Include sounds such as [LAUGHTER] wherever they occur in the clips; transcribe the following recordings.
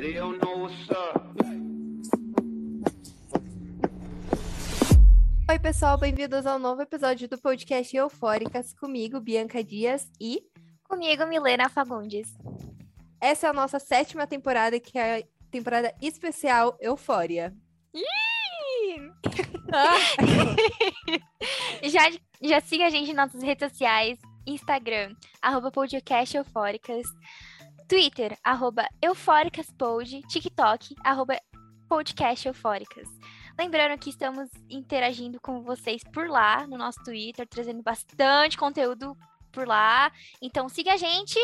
they don't know what's up. Oi, pessoal, bem-vindos ao novo episódio do podcast Eufóricas, comigo, Bianca Dias, e Comigo, Milena Fagundes. essa é a nossa sétima temporada, que é a temporada especial Eufória. [LAUGHS] já, já siga a gente nas nossas redes sociais, Instagram, arroba podcast eufóricas, Twitter, arroba eufóricaspod, TikTok, arroba podcast eufóricas. Lembrando que estamos interagindo com vocês por lá, no nosso Twitter, trazendo bastante conteúdo por lá. Então siga a gente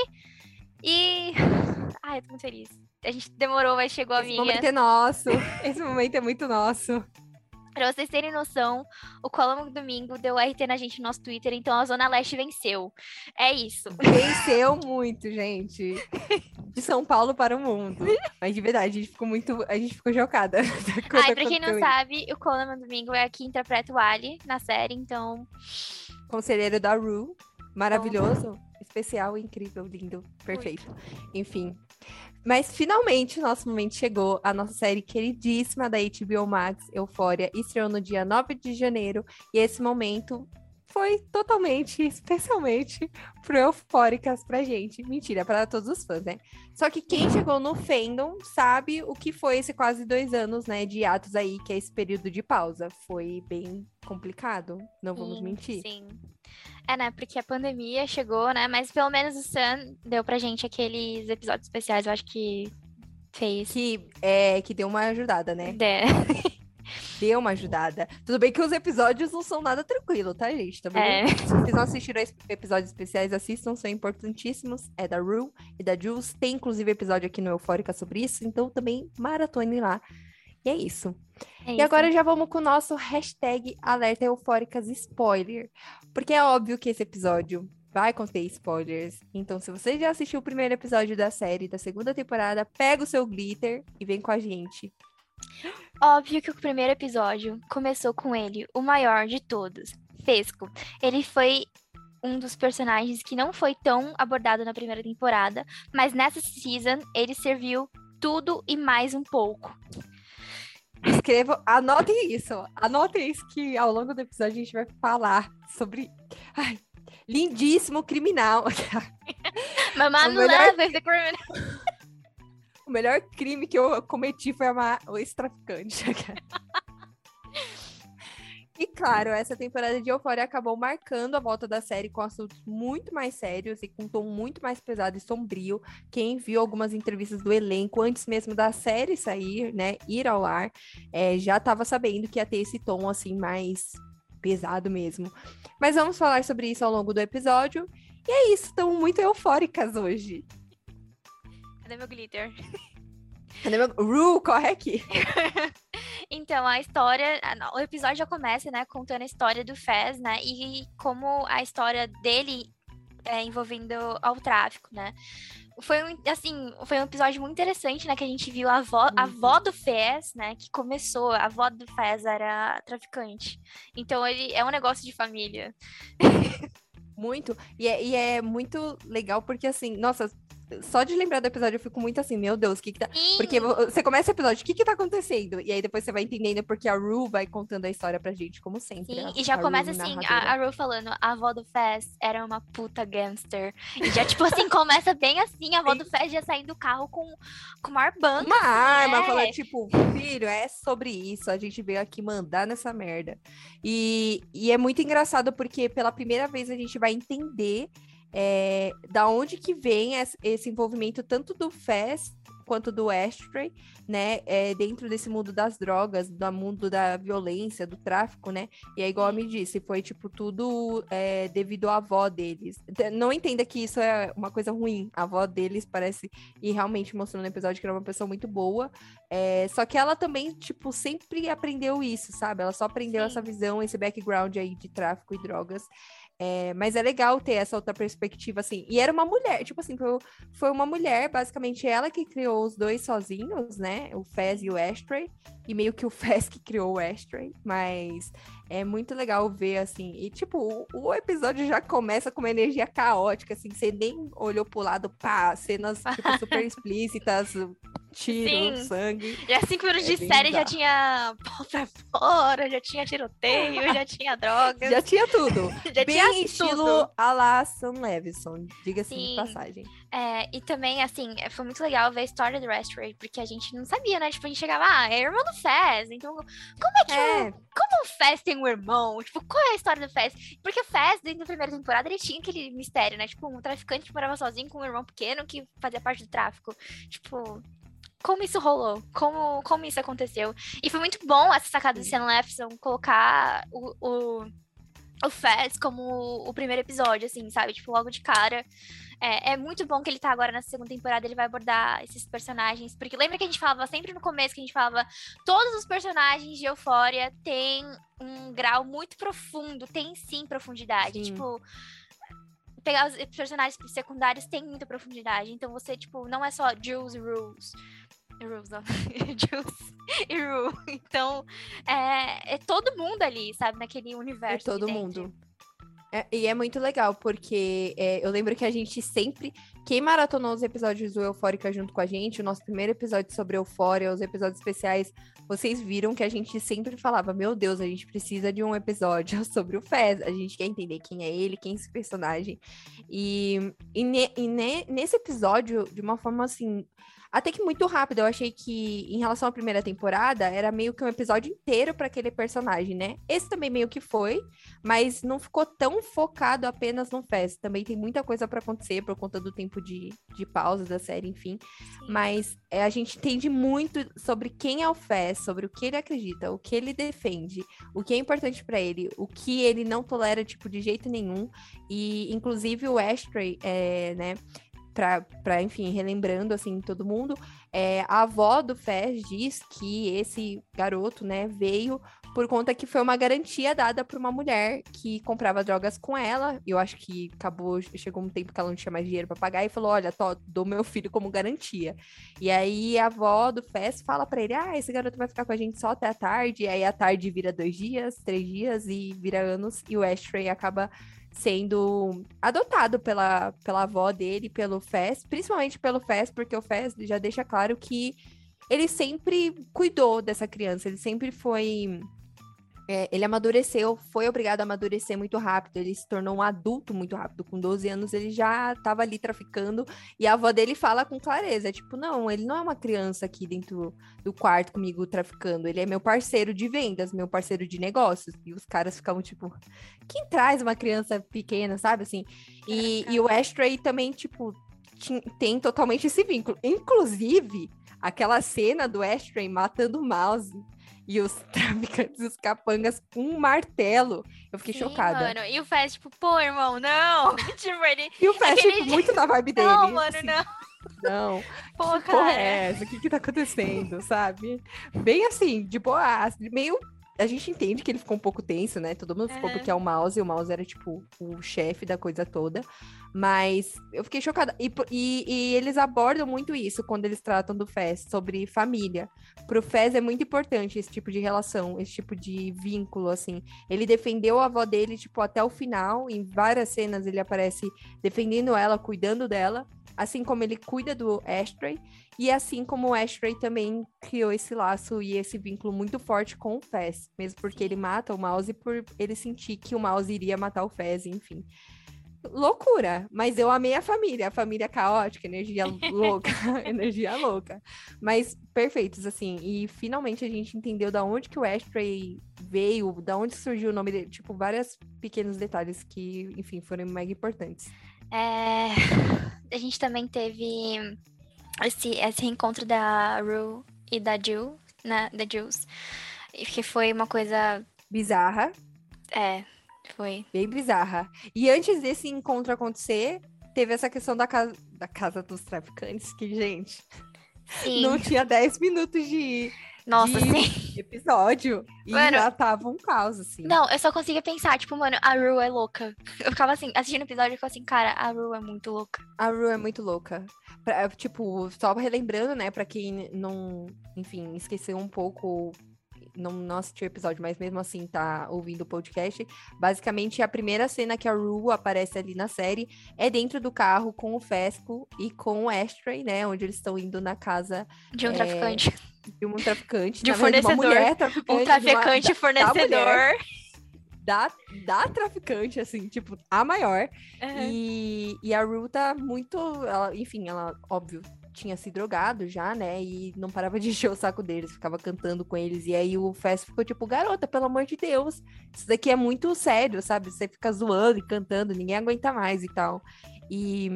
e... [LAUGHS] Ai, eu tô muito feliz. A gente demorou, mas chegou a Esse minha. momento é nosso. Esse momento é muito nosso. Pra vocês terem noção, o Colombo Domingo deu RT na gente no nosso Twitter, então a Zona Leste venceu. É isso. Venceu [LAUGHS] muito, gente. De São Paulo para o mundo. Mas de verdade, a gente ficou muito. A gente ficou chocada. [LAUGHS] quando Ai, pra quem não sabe, o Colombo Domingo é que interpreta o Ali na série, então. Conselheiro da Ru. Maravilhoso. Especial, incrível, lindo, perfeito. Enfim. Mas finalmente o nosso momento chegou. A nossa série queridíssima da HBO Max, Eufória, estreou no dia 9 de janeiro. E esse momento foi totalmente, [LAUGHS] especialmente pro Eufóricas pra gente. Mentira, para todos os fãs, né? Só que quem chegou no fandom sabe o que foi esse quase dois anos, né, de atos aí, que é esse período de pausa. Foi bem complicado, não vamos sim, mentir. Sim. É, né? Porque a pandemia chegou, né? Mas pelo menos o Sam deu pra gente aqueles episódios especiais, eu acho que fez. Que, é, que deu uma ajudada, né? É. [LAUGHS] Deu uma ajudada. Tudo bem que os episódios não são nada tranquilo, tá, gente? Também É. Se vocês não assistiram episódios especiais, assistam, são importantíssimos. É da Rue e da Jules. Tem, inclusive, episódio aqui no Eufórica sobre isso. Então, também maratone lá. E é isso. É E isso. agora já vamos com o nosso hashtag Alerta Eufóricas Spoiler. Porque é óbvio que esse episódio vai conter spoilers. Então, se você já assistiu o primeiro episódio da série, da segunda temporada, pega o seu glitter e vem com a gente. Óbvio que o primeiro episódio começou com ele, o maior de todos, Fesco. Ele foi um dos personagens que não foi tão abordado na primeira temporada, mas nessa season ele serviu tudo e mais um pouco. Escrevam, anotem isso. Anotem isso que ao longo do episódio a gente vai falar sobre. Ai, lindíssimo criminal. [LAUGHS] Mamá não melhor- criminal. [LAUGHS] o melhor crime que eu cometi foi amar o ex-traficante. [LAUGHS] E claro, essa temporada de Euphoria acabou marcando a volta da série com assuntos muito mais sérios e com um tom muito mais pesado e sombrio. Quem viu algumas entrevistas do elenco antes mesmo da série sair, né, ir ao ar, é, já estava sabendo que ia ter esse tom assim mais pesado mesmo. Mas vamos falar sobre isso ao longo do episódio. E é isso, estamos muito eufóricas hoje. Cadê meu glitter? Cadê meu... Ru, corre aqui. [LAUGHS] Então, a história, o episódio já começa, né, contando a história do Fez, né, e como a história dele é envolvendo ao tráfico, né. Foi um, assim, foi um episódio muito interessante, né, que a gente viu a avó, a Muito. avó do Fez, né, que começou, a avó do Fez era traficante. Então, ele é um negócio de família. [LAUGHS] Muito. E é, e é muito legal porque, assim, nossa, só de lembrar do episódio eu fico muito assim, meu Deus, o que que tá. Porque vo- você começa o episódio, o que que tá acontecendo? E aí depois você vai entendendo porque a Ru vai contando a história pra gente, como sempre. Sim, a- e já Ru, começa assim, a, a Ru falando, a avó do Fez era uma puta gangster. E já, tipo assim, [LAUGHS] começa bem assim, a avó do Fez já saindo do carro com, com uma arbanca. Uma arma, é. falando, tipo, filho, é sobre isso, a gente veio aqui mandar nessa merda. E, e é muito engraçado porque pela primeira vez a gente vai entender é, da onde que vem es- esse envolvimento tanto do Fest quanto do Ashtray, né, é, dentro desse mundo das drogas, do mundo da violência, do tráfico, né, e é igual a me disse, foi, tipo, tudo é, devido à avó deles. T- Não entenda que isso é uma coisa ruim, a avó deles parece, e realmente mostrou no episódio que era uma pessoa muito boa, é, só que ela também, tipo, sempre aprendeu isso, sabe, ela só aprendeu Sim. essa visão, esse background aí de tráfico e drogas, é, mas é legal ter essa outra perspectiva, assim. E era uma mulher, tipo assim, foi, uma mulher, basicamente ela que criou os dois sozinhos, né? O Fez e o Ashtray. E meio que o [LAUGHS] Fez que criou o Ashtray. Mas é muito legal ver, assim. E, tipo, o, o episódio já começa com uma energia caótica, assim. Você nem olhou pro lado, pá, cenas tipo, [LAUGHS] super explícitas, tiro, Sim. sangue. Já cinco minutos É de série já tinha pau pra fora, já tinha tiroteio, já tinha drogas, [LAUGHS] Já tinha tudo. [LAUGHS] já Bem tinha estilo tudo. a la Sam Levinson, diga-se de passagem. É, e também, assim, foi muito legal ver a história do Restray, porque a gente não sabia, né? Tipo, a gente chegava, ah, é irmão do Fez, então como é que o, É, como o Fez tem um irmão? Tipo, qual é a história do Fez? Porque o Fez, dentro da primeira temporada, ele tinha aquele mistério, né? Tipo, um traficante que morava sozinho com um irmão pequeno que fazia parte do tráfico. Tipo, como isso rolou? Como, como isso aconteceu? E foi muito bom essa sacada do. Sam Levinson colocar o, o, o Fez como o primeiro episódio, assim, sabe? Tipo, logo de cara. É, é muito bom que ele tá agora na segunda temporada, ele vai abordar esses personagens. Porque lembra que a gente falava sempre no começo que a gente falava todos os personagens de Euphoria têm um grau muito profundo, tem sim profundidade. Sim. Tipo, pegar os personagens secundários tem muita profundidade. Então você, tipo, não é só Jules e Rules. Rules, não. Jules e Rue. [LAUGHS] Então, é, é todo mundo ali, sabe? Naquele É universo. ali todo dentro. É, e é muito legal, porque é, eu lembro que a gente sempre. Quem maratonou os episódios do Eufórica junto com a gente, o nosso primeiro episódio sobre Eufória, os episódios especiais, vocês viram que a gente sempre falava: Meu Deus, a gente precisa de um episódio [LAUGHS] sobre o Fez. A gente quer entender quem é ele, quem é esse personagem. E, e, ne- e ne- nesse episódio, de uma forma assim. Até que muito rápido, eu achei que, em relação à primeira temporada, era meio que um episódio inteiro para aquele personagem, né? Esse também meio que foi, mas não ficou tão focado apenas no Fez. Também tem muita coisa para acontecer por conta do tempo de, de pausa da série, enfim. Sim. Mas é, a gente entende muito sobre quem é o Fez, sobre o que ele acredita, o que ele defende, o que é importante para ele, o que ele não tolera, tipo, de jeito nenhum. E, inclusive, o Ashtray, é, né? Pra, enfim, relembrando, assim, todo mundo, é, a avó do Fez diz que esse garoto, né, veio por conta que foi uma garantia dada por uma mulher que comprava drogas com ela. Eu acho que acabou, chegou um tempo que ela não tinha mais dinheiro para pagar e falou: Olha, tô, dou meu filho como garantia. E aí a avó do Fez fala para ele: Ah, esse garoto vai ficar com a gente só até a tarde. E aí a tarde vira dois dias, três dias e vira anos. E o Ashtray acaba sendo adotado pela, pela avó dele, pelo Fez, principalmente pelo Fez, porque o Fez já deixa claro que ele sempre cuidou dessa criança, ele sempre foi. É, ele amadureceu, foi obrigado a amadurecer muito rápido, ele se tornou um adulto muito rápido. Com 12 anos, ele já estava ali traficando, e a avó dele fala com clareza: tipo, não, ele não é uma criança aqui dentro do quarto comigo traficando, ele é meu parceiro de vendas, meu parceiro de negócios. E os caras ficavam tipo, quem traz uma criança pequena, sabe assim? E, e o Ashtray também, tipo, tem totalmente esse vínculo. Inclusive, aquela cena do Ashtray matando o mouse e os [LAUGHS] traficantes, os capangas com um martelo. Eu fiquei Sim, chocada. Mano. E o Fez, tipo, pô, irmão, não. [LAUGHS] tipo, ele. E o Fast, aquele tipo, muito na vibe dele. Não, mano, assim, não. Não, [LAUGHS] Pô, que porra cara. é essa? O que que tá acontecendo, sabe? Bem assim, de boa, meio... A gente entende que ele ficou um pouco tenso, né? Todo mundo ficou Aham. porque é o Mouse, e o Mouse era, tipo, o chefe da coisa toda. Mas eu fiquei chocada. E, e- e eles abordam muito isso quando eles tratam do Fez, sobre família. Pro Fez é muito importante esse tipo de relação, esse tipo de vínculo, assim. Ele defendeu a avó dele, tipo, até o final. Em várias cenas ele aparece defendendo ela, cuidando dela. Assim como ele cuida do Ashtray. E assim como o Ashtray também criou esse laço e esse vínculo muito forte com o Fez. Mesmo porque ele mata o Mouse por ele sentir que o Mouse iria matar o Fez, enfim. Loucura, mas eu amei a família, a família caótica, energia [LAUGHS] louca, [LAUGHS] energia louca. Mas perfeitos, assim, e finalmente a gente entendeu da onde que o Ashtray veio, da onde surgiu o nome dele, tipo, vários pequenos detalhes que, enfim, foram mega importantes. É, a gente também teve esse, esse reencontro da Rue e da Jill, né, da Jules, que foi uma coisa, Bizarra, é, foi, bem bizarra. E antes desse encontro acontecer, teve essa questão da casa, da casa dos traficantes, que, gente, sim, não tinha 10 minutos de nossa, sim. episódio e Mano, já tava um caos, assim. Não, eu só conseguia pensar, tipo, mano, a Rue é louca. Eu ficava assim, assistindo o episódio, eu ficava assim, cara, a Rue é muito louca. A Rue é muito louca. Pra- tipo, só relembrando, né, pra quem não, enfim, esqueceu um pouco não, não assistiu o episódio, mas mesmo assim tá ouvindo o podcast, basicamente a primeira cena que a Rue aparece ali na série é dentro do carro com o Fesco e com o Ashtray, né? Onde eles estão indo na casa De um É, traficante. De um traficante. De um uma fornecedor. mulher traficante. Um de uma- traficante da- da fornecedor. Da, da traficante, assim, tipo, a maior. Uhum. E, e a Rue tá muito. ela- enfim, ela, óbvio, tinha se drogado já, né? E não parava de [LAUGHS] encher o saco deles, ficava cantando com eles. E aí o Fest ficou tipo, garota, pelo amor de Deus, isso daqui é muito sério, sabe? Você fica zoando e cantando, ninguém aguenta mais e tal. E,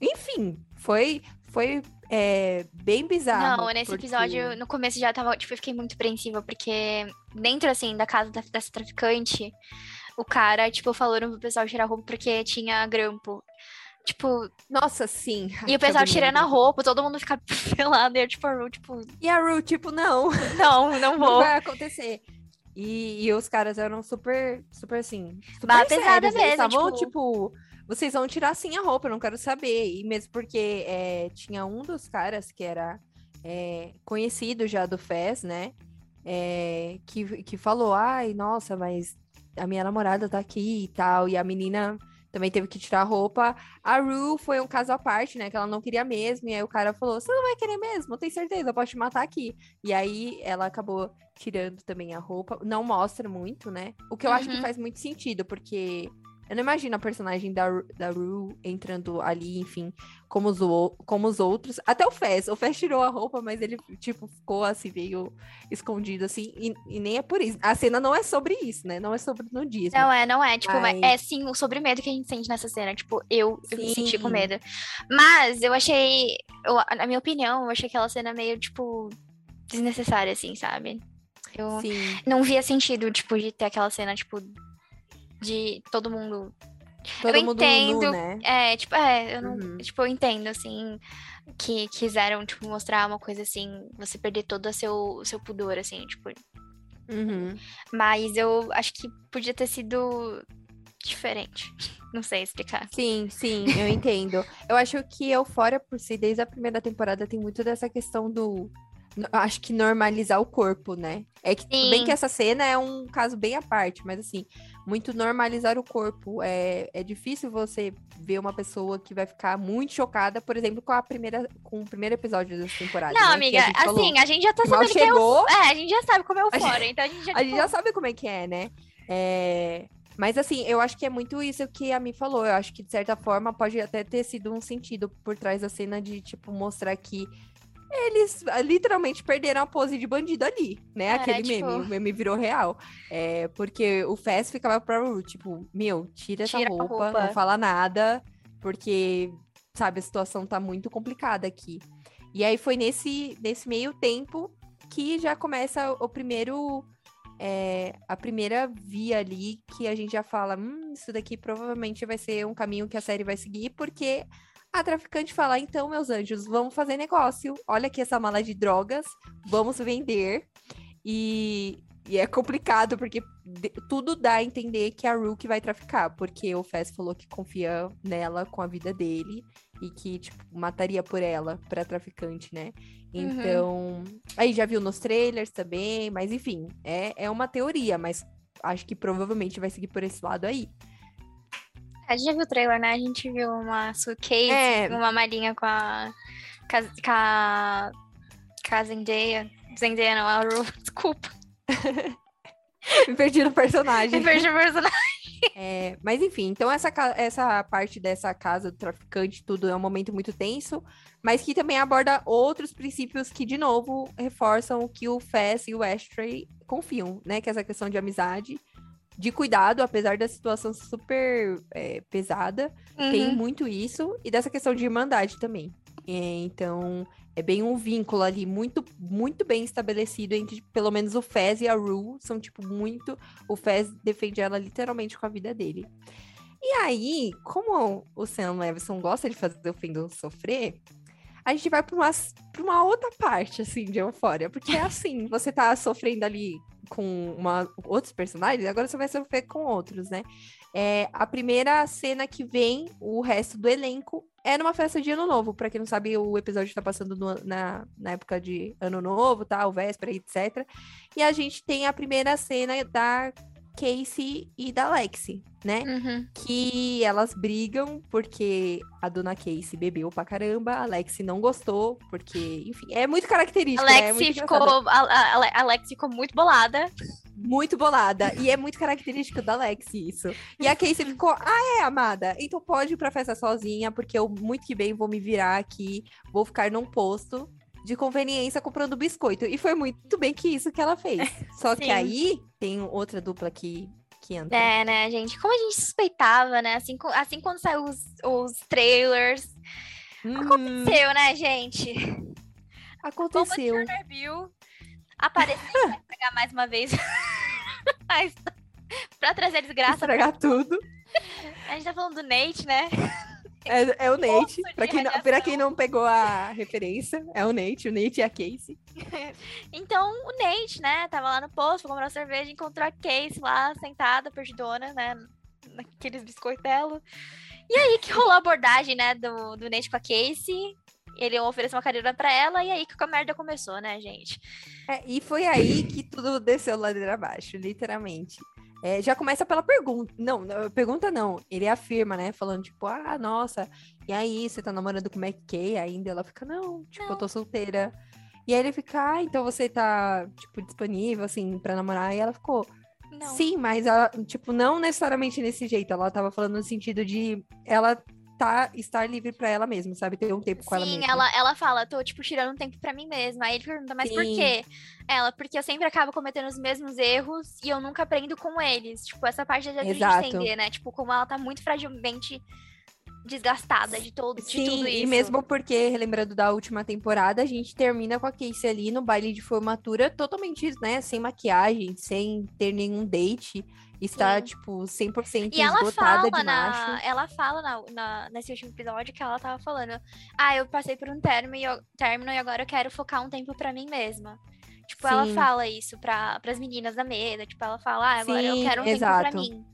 enfim, foi, foi é, bem bizarro. Não, nesse porque- episódio, no começo já tava, tipo, eu fiquei muito apreensiva, porque dentro, assim, da casa da- dessa traficante, o cara, tipo, falou pro pessoal tirar roupa porque tinha grampo. Tipo, Nossa, sim. e o pessoal tirando a roupa, todo mundo fica [LAUGHS] pelado, e eu, tipo, a Ru, tipo, E a Rue, tipo, não. [LAUGHS] não, não não vou. vai acontecer. E, e os caras eram super, super assim. Super Bah, pesada sérios. Eles mesmo, estavam, tipo- tipo, vocês vão tirar sim a roupa, eu não quero saber. E mesmo porque é, tinha um dos caras que era é, conhecido já do Fez, né? É, que, que falou: ai, nossa, mas a minha namorada tá aqui e tal. E a menina também teve que tirar a roupa. A Ru foi um caso à parte, né? Que ela não queria mesmo. E aí o cara falou: Você não vai querer mesmo? Eu tenho certeza, eu posso te matar aqui. E aí ela acabou tirando também a roupa. Não mostra muito, né? O que eu acho que Uhum. faz muito sentido, porque eu não imagino a personagem da, da Ru entrando ali, enfim, como os, como os outros. Até o Fez. O Fez tirou a roupa, mas ele, tipo, ficou assim, meio escondido, assim. E, e nem é por isso. A cena não é sobre isso, né? Não é sobre nudismo. Não é, não é. Tipo, Mas- é sim o sobre medo que a gente sente nessa cena. Tipo, eu, eu me senti com medo. Mas eu achei, eu, na minha opinião, eu achei aquela cena meio, tipo, desnecessária, assim, sabe? Eu Sim. não via sentido, tipo, de ter aquela cena, tipo, de todo mundo. Todo eu mundo entendo. nu, né? É, tipo, é, eu não. Uhum. Tipo, eu entendo, assim, que quiseram, tipo, mostrar uma coisa assim, você perder todo o seu, seu pudor, assim, tipo. Uhum. Mas eu acho que podia ter sido diferente. [LAUGHS] Não sei explicar. Sim, sim, eu [LAUGHS] entendo. Eu acho que Euphoria, por si, desde a primeira temporada, tem muito dessa questão do. Acho que normalizar o corpo, né? É que tudo bem Sim. que essa cena é um caso bem à parte, mas assim, muito normalizar o corpo. É, é difícil você ver uma pessoa que vai ficar muito chocada, por exemplo, com a primeira, com o primeiro episódio dessa temporada. Não, né? Amiga, a falou assim, a gente já tá sabendo que é o. chegou, É, a gente já sabe como é o [LAUGHS] fora, então a gente já. a gente tipo, já sabe como é que é, né? É, Mas assim, eu acho que é muito isso que a Mi falou. Eu acho que, de certa forma, pode até ter sido um sentido por trás da cena de, tipo, mostrar que eles ah, literalmente perderam a pose de bandido ali, né? É, Aquele tipo- meme, o meme virou real. É, porque o Fez ficava pra Ru, tipo, meu, tira essa Tira a roupa, roupa. não fala nada, porque, sabe, a situação tá muito complicada aqui. E aí foi nesse, nesse meio tempo que já começa o primeiro. é, a primeira via ali que a gente já fala: hum, isso daqui provavelmente vai ser um caminho que a série vai seguir, porque a traficante fala: então, meus anjos, vamos fazer negócio. Olha aqui essa mala de drogas, vamos vender. E, e é complicado, porque de- tudo dá a entender que é a que vai traficar, porque o Fess falou que confia nela com a vida dele e que, tipo, mataria por ela pra traficante, né? Então, aí já viu nos trailers também, mas enfim, é, é uma teoria, mas acho que provavelmente vai seguir por esse lado aí. A gente já viu o trailer, né? A gente viu uma suitcase, É. uma malinha com a. Com a, com a, Zendaya. Zendaya não, a Ru. [LAUGHS] Desculpa. Me perdi no personagem. [LAUGHS] Me perdi o personagem. É, mas enfim, então essa, essa parte dessa casa do traficante, tudo é um momento muito tenso, mas que também aborda outros princípios que, de novo, reforçam o que o Fess e o Ashtray confiam, né? Que é essa questão de amizade, de cuidado, apesar da situação super é, pesada, tem Uhum. muito isso, e dessa questão de irmandade também. É, então, é bem um vínculo ali muito, muito bem estabelecido entre pelo menos o Fez e a Rue. São, tipo, muito. O Fez defende ela literalmente com a vida dele. E aí, como o Sam Levinson gosta de fazer o Fendon sofrer, a gente vai pra uma, pra uma outra parte, assim, de euforia. Porque é assim, você tá sofrendo ali com uma, outros personagens, agora você vai sofrer com outros, né? É, a primeira cena que vem, o resto do elenco, é numa festa de ano novo. Pra quem não sabe, o episódio tá passando no, na, na época de ano novo, tá? O véspera, etc. E a gente tem a primeira cena da Casey e da Lexi, né? Uhum. Que elas brigam porque a dona Casey bebeu pra caramba, a Lexi não gostou, porque, enfim, é muito característico. né? É Alex muito ficou, a, a- a- Alex ficou muito bolada. muito bolada. E é muito característico da Lexi isso. E a Casey ficou, ah, é, amada, então pode ir pra festa sozinha, porque eu muito que bem vou me virar aqui, vou ficar num posto de conveniência comprando biscoito. E foi muito bem que isso que ela fez. [LAUGHS] Só que aí tem outra dupla que, que entra. É, né, gente? Como a gente suspeitava, né? Assim, assim quando saiu os, os trailers. Hum, Aconteceu, né, gente? aconteceu. Turner viu apareceu pra [LAUGHS] pegar mais uma vez. [LAUGHS] Mas, pra trazer desgraça. Estragar tudo. A gente tá falando do Nate, né? É, é o Nate. Pra quem, não, pra quem não pegou a referência, é o Nate. O Nate e a Casey. [LAUGHS] Então, o Nate, né, tava lá no posto, foi comprar uma cerveja, encontrou a Casey lá, sentada, perdidona, né, naqueles biscoitos dela. E aí que rolou a abordagem, né, do, do Nate com a Casey. Ele ofereceu uma carreira pra ela, e aí que a merda começou, né, gente? É, e foi aí que tudo desceu ladeira abaixo, literalmente. É, já começa pela pergunta. Não, não, pergunta não. Ele afirma, né? Falando, tipo, ah, nossa, e aí, você tá namorando com o McKay ainda? Ela fica, não, tipo, eu tô solteira. E aí ele fica, ah, então você tá, tipo, disponível, assim, pra namorar? E ela ficou, Não. sim, mas ela, tipo, não necessariamente nesse jeito. Ela tava falando no sentido de ela tá, estar livre pra ela mesma, sabe? Ter um tempo com ela Sim, mesma. ela, ela fala, tô, tipo, tirando um tempo pra mim mesma. Aí ele pergunta, mas por Sim. quê? Ela, porque eu sempre acabo cometendo os mesmos erros e eu nunca aprendo com eles. Tipo, essa parte pra Exato. gente entender, né? Tipo, como ela tá muito fragilmente desgastada de, todo, de Sim, tudo isso. e mesmo porque, relembrando da última temporada, a gente termina com a Casey ali no baile de formatura totalmente, né, sem maquiagem, sem ter nenhum date, está, Sim. tipo, 100% E ela fala, de macho. na, ela fala na, na- nesse último episódio que ela tava falando, ah, eu passei por um término e, eu, término e agora eu quero focar um tempo pra mim mesma. Tipo, ela Sim. fala isso pra, pras meninas da mesa, tipo, ela fala, ah, agora eu Sim, quero um tempo pra exato. mim.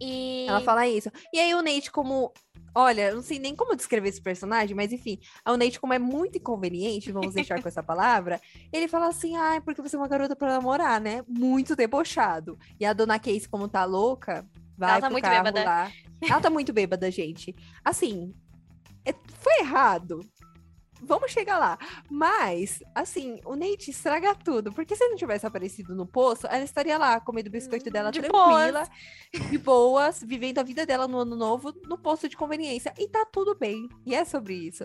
E... Ela fala isso. E aí o Nate, como. Olha, não sei nem como descrever esse personagem, mas enfim, o Nate, como é muito inconveniente, vamos deixar com essa [LAUGHS] palavra, ele fala assim: ah, é porque você é uma garota pra namorar, né? Muito debochado. E a dona Casey, como tá louca, vai Ela tá muito carro bêbada. lá. Ela tá muito bêbada, gente. Assim, é- foi errado. Vamos chegar lá. Mas, assim, o Nate estraga tudo. Porque se ele não tivesse aparecido no poço, ela estaria lá comendo o biscoito dela De tranquila, de boas, vivendo a vida dela no ano novo, no posto de conveniência. E tá tudo bem. E é sobre isso.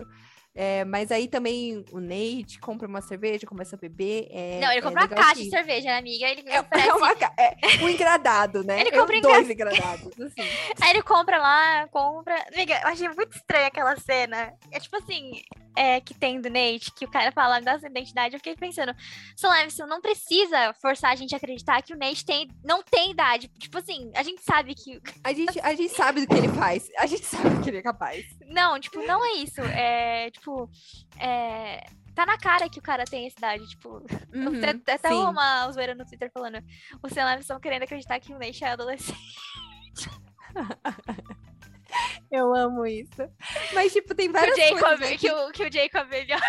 É, mas aí também o Nate compra uma cerveja, começa a beber. é- Não, ele é compra uma legal caixa que- de cerveja, né, amiga? Ele É, oferece... [LAUGHS] é uma é um engradado, né? Ele É compra dois engradados, assim. [LAUGHS] Aí ele compra lá, compra. Amiga, eu achei muito estranha aquela cena. É tipo assim, é que tem do Nate, que o cara fala da sua identidade. Eu fiquei pensando, Solemson, não precisa forçar a gente a acreditar que o Nate tem, não tem idade. Tipo assim, a gente sabe que. A gente, a gente sabe do que ele faz. A gente sabe do que ele é capaz. Não, tipo, não é isso. É, tipo, é. Tá na cara que o cara tem essa idade, tipo. Uhum, até sim. uma zoeira no Twitter falando. Os Solemson estão querendo acreditar que o Nate é adolescente. [LAUGHS] [LAUGHS] Eu amo isso. Mas, tipo, tem Que várias o Jacob, coisas que o, que o Jacob melhor.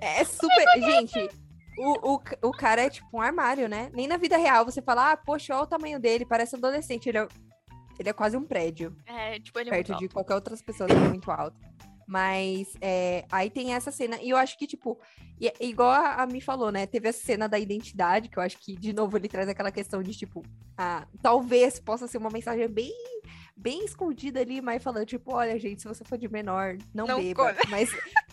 É super. Gente, o, o, o cara é tipo um armário, né? Nem na vida real você fala, ah, poxa, olha o tamanho dele, parece adolescente. Ele é, ele é quase um prédio, É, tipo, ele é perto de qualquer outras pessoas que é muito alto. Mas é, aí tem essa cena, e eu acho que, tipo, igual a, a me falou, né? Teve essa cena da identidade, que eu acho que, de novo, ele traz aquela questão de, tipo, ah, talvez possa ser uma mensagem bem, bem escondida ali, mas falando, tipo, olha, gente, se você for de menor, não, Não beba. come. Mas,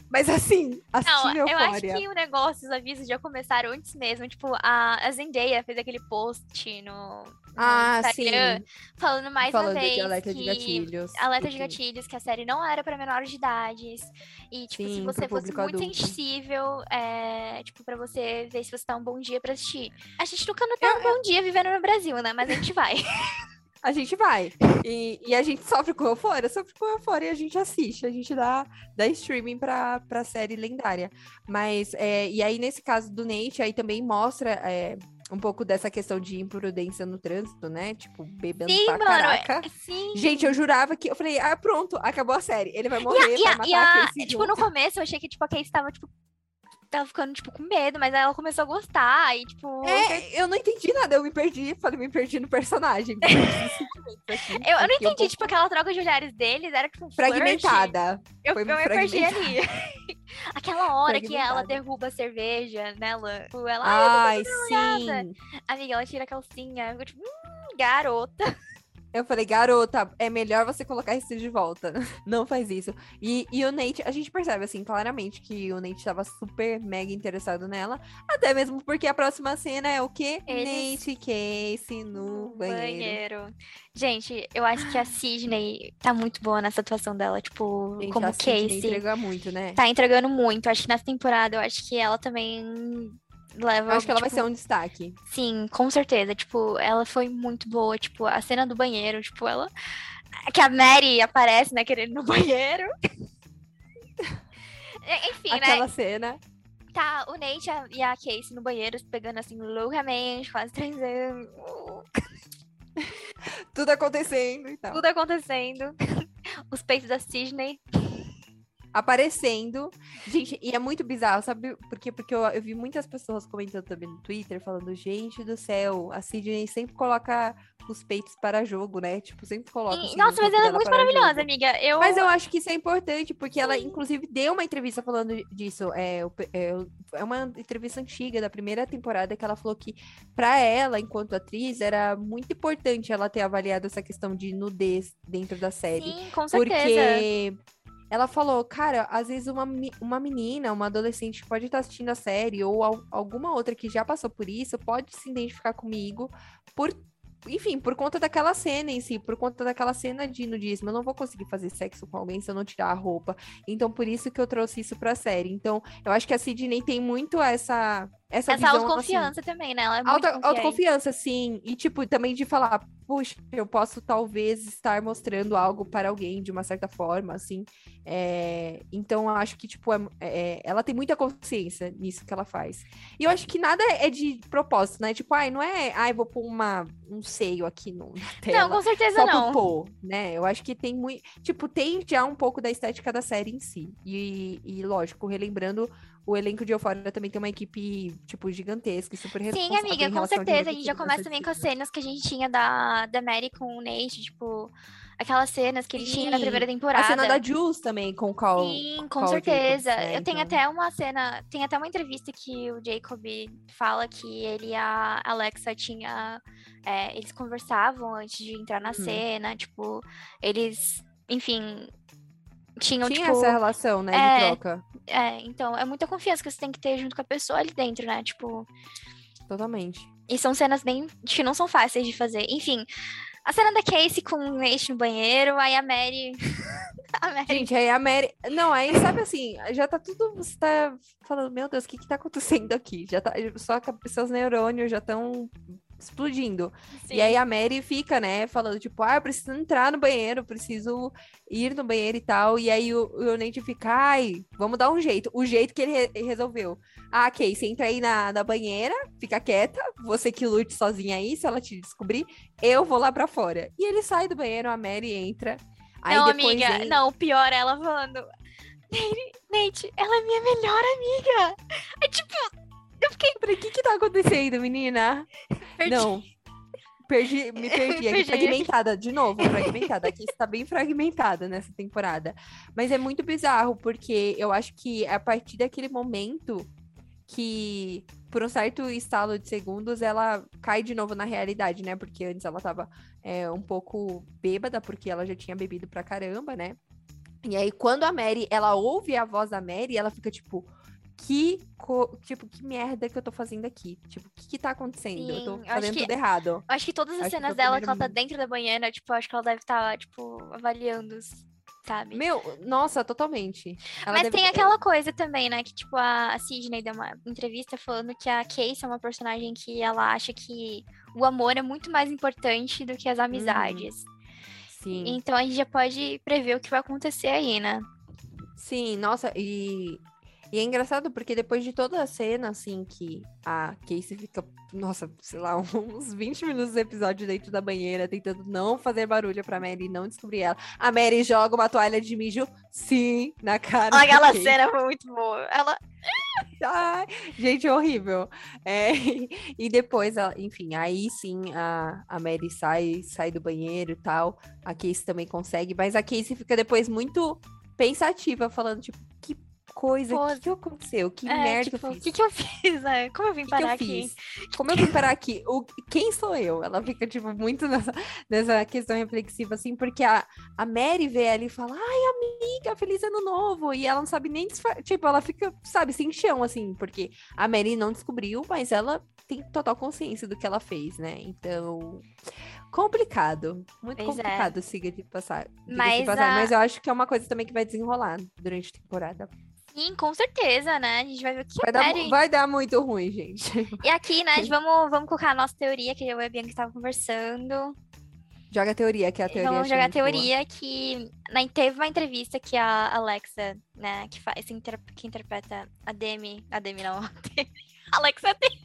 mas assim, Não, assistir eu acho que o negócio, os avisos já começaram antes mesmo. Tipo, a, a Zendaya fez aquele post no, Ah, Instagram sim. falando mais Falando uma vez de alerta que de gatilhos. alerta de gatilhos, que a série não era pra menores de idades. E, tipo, se Sim, você pro fosse muito adulto. sensível, é, tipo, pra você ver se você tá um bom dia pra assistir. A gente nunca não tá um bom dia vivendo no Brasil, né? Mas a gente vai. [LAUGHS] a gente vai. E, e a gente sofre com euforia, sofre com euforia e a gente assiste, a gente dá, dá streaming pra, pra série lendária. Mas, é, e aí nesse caso do Nate, aí também mostra é, um pouco dessa questão de imprudência no trânsito, né? Tipo, bebendo Sim, pra mano. é- caraca. Sim. Gente, eu jurava que. Eu falei, ah, pronto, acabou a série. Ele vai morrer, E a, vai e matar a- a Casey tipo, junto. no começo eu achei que, tipo, a Casey tava, tipo, tava ficando, tipo, com medo, mas aí ela começou a gostar e, tipo... É, eu não entendi nada, eu me perdi, falei, me perdi no personagem. [LAUGHS] me perdi Eu, eu não entendi, pouco tipo, aquela troca de olhares deles era, tipo, um. Fragmentada. Eu, Foi eu me perdi ali. [LAUGHS] Aquela hora que ela derruba a cerveja nela. Tipo, ela, ai, Ai, olhada. sim. amiga, ela tira a calcinha. Eu, tipo, hum, garota. [LAUGHS] Eu falei, garota, é melhor você colocar isso de volta. [LAUGHS] Não faz isso. E, e o Nate, a gente percebe, assim, claramente que o Nate tava super mega interessado nela. Até mesmo porque a próxima cena é o quê? Eles- Nate e Casey no banheiro. Gente, eu acho que a Sidney tá muito boa nessa atuação dela, tipo, Gente, como a Sidney Casey. entrega muito, né? Tá entregando muito. Acho que nessa temporada, eu acho que ela também leva. Eu acho que ela vai tipo, ser um destaque. Sim, com certeza. Tipo, ela foi muito boa. Tipo, a cena do banheiro, tipo, ela. Que a Mary aparece, né, querendo ir no [LAUGHS] banheiro. Enfim, Aquela né? cena. Tá o Nate e a- Casey no banheiro, pegando assim loucamente, quase transando. [LAUGHS] Tudo acontecendo e tal. Tudo acontecendo. [LAUGHS] Os peitos da Sidney. Aparecendo. Gente, e é muito bizarro, sabe? Porque, porque eu, eu vi muitas pessoas comentando também no Twitter, falando, gente do céu, a Sidney sempre coloca os peitos para jogo, né? Tipo, sempre coloca. E- assim, Nossa, mas ela é muito para maravilhosa, jogo. amiga. Eu... Mas eu acho que isso é importante, porque ela, Sim. inclusive, deu uma entrevista falando disso. É, é, é uma entrevista antiga, da primeira temporada, que ela falou que, pra ela, enquanto atriz, era muito importante ela ter avaliado essa questão de nudez dentro da série. Sim, com certeza. Porque ela falou, cara, às vezes uma, uma menina, uma adolescente que pode estar assistindo a série, ou al- alguma outra que já passou por isso, pode se identificar comigo por. Enfim, por conta daquela cena em si, por conta daquela cena de nudismo. Eu não vou conseguir fazer sexo com alguém se eu não tirar a roupa. Então, por isso que eu trouxe isso pra série. Então, eu acho que a Sidney tem muito essa. Essa, Essa visão, assim, autoconfiança também, né? Ela é muito Auto, autoconfiança, sim. E, tipo, também de falar, puxa, eu posso talvez estar mostrando algo para alguém de uma certa forma, assim. É, Então, eu acho que, tipo, é- é- ela tem muita consciência nisso que ela faz. E eu acho que nada é de propósito, né? Tipo, ai, não é, ai, vou pôr uma, um seio aqui no, na tela. Não, com certeza Só não. pôr, né? Eu acho que tem muito. Tipo, tem já um pouco da estética da série em si. E, e lógico, relembrando, o elenco de Euphoria também tem uma equipe, tipo, gigantesca e super Sim, responsável amiga, em com certeza. A gente já começa também com as cenas que a gente tinha da, da Mary com o Nate, tipo, aquelas cenas que ele tinha na Sim, primeira temporada. A cena da Jules também, com o Cal. Sim, com Call certeza. Jacobs, né, Eu tenho então. até uma cena, tem até uma entrevista que o Jacob fala que ele e a Alexa tinha. é, eles conversavam antes de entrar na Hum. cena, tipo, eles, enfim, tinham, Tinha tipo. essa relação, né, é, de troca. É, então, é muita confiança que você tem que ter junto com a pessoa ali dentro, né? Tipo. Totalmente. E são cenas bem. que não são fáceis de fazer. Enfim, a cena da Casey com o Nate no banheiro, aí a Mary. [LAUGHS] a Mary. Gente, aí a Mary. Não, aí sabe assim, já tá tudo. Você tá falando, meu Deus, o que que tá acontecendo aqui? Já tá. Só que seus neurônios já estão explodindo. E aí a Mary fica, né, falando, tipo, ah, eu preciso entrar no banheiro, preciso ir no banheiro e tal. E aí o, o Nate fica, ai, vamos dar um jeito. O jeito que ele re- resolveu. Ah, ok, você entra aí na, na banheira, fica quieta, você que lute sozinha aí, se ela te descobrir, eu vou lá pra fora. E ele sai do banheiro, a Mary entra. Aí não, amiga, vem- não, o pior ela falando. Nate, Nate, ela é minha melhor amiga. É tipo, eu fiquei o que que tá acontecendo, menina? perdi. Não. Perdi, me [LAUGHS] perdi aqui, Perdi. fragmentada, de novo, fragmentada. Aqui está bem fragmentada nessa temporada. Mas é muito bizarro, porque eu acho que é a partir daquele momento que, por um certo estalo de segundos, ela cai de novo na realidade, né? Porque antes ela tava é, um pouco bêbada, porque ela já tinha bebido pra caramba, né? E aí, quando a Mary, ela ouve a voz da Mary, ela fica tipo, que, co- tipo, que merda que eu tô fazendo aqui? Tipo, o que que tá acontecendo? eu tô Sim, eu acho fazendo que- tudo errado. Eu acho que todas as Acho que cenas o dela que ela tá dentro da banheira, tipo, eu acho que ela deve estar, tipo, avaliando. os- sabe? Meu, nossa, totalmente. Ela Mas deve- tem aquela coisa também, né? Que, tipo, a, a Sidney deu uma entrevista falando que a Casey é uma personagem que ela acha que o amor é muito mais importante do que as amizades. Sim. Então a gente já pode prever o que vai acontecer aí, né? Sim, nossa, e, e é engraçado porque depois de toda a cena, assim, que a Casey fica, nossa, sei lá, [LAUGHS] uns 20 minutos do episódio dentro da banheira, tentando não fazer barulho pra Mary não descobrir ela. A Mary joga uma toalha de mijo, sim, na cara. da Aquela cena foi muito boa. Ela. Ai, gente, horrível. É, e depois, enfim, aí sim a, a Mary sai, sai do banheiro e tal. A Casey também consegue, mas a Casey fica depois muito pensativa, falando, tipo, que coisa, o que, que aconteceu? Que é, merda tipo, que eu o fiz? que, que eu [LAUGHS] fiz, né? Como eu vim O que parar aqui? Como eu vim parar aqui? O, quem sou eu? Ela fica, tipo, muito nessa, nessa questão reflexiva, assim, porque a, a Mary vê ela e fala, ai, amiga, feliz ano novo. E ela não sabe nem, disfa- tipo, ela fica, sabe, sem chão, assim, porque a Mary não descobriu, mas ela tem total consciência do que ela fez, né? Então, complicado. Muito Pois é. complicado, siga de passar. diga-se de Mas passagem, a- mas eu acho que é uma coisa também que vai desenrolar durante a temporada. Sim, com certeza, né? A gente vai ver o que Vai a dar, vai dar muito ruim, gente. E aqui, né, vamos, vamos colocar a nossa teoria, que eu e a Bianca estava conversando. Joga a teoria, que é a teoria Vamos jogar a muito boa. teoria que na, teve uma entrevista que a Alexa, né, que faz, que, inter- que interpreta a Demi, a Demi não, [LAUGHS] Alexa Demi,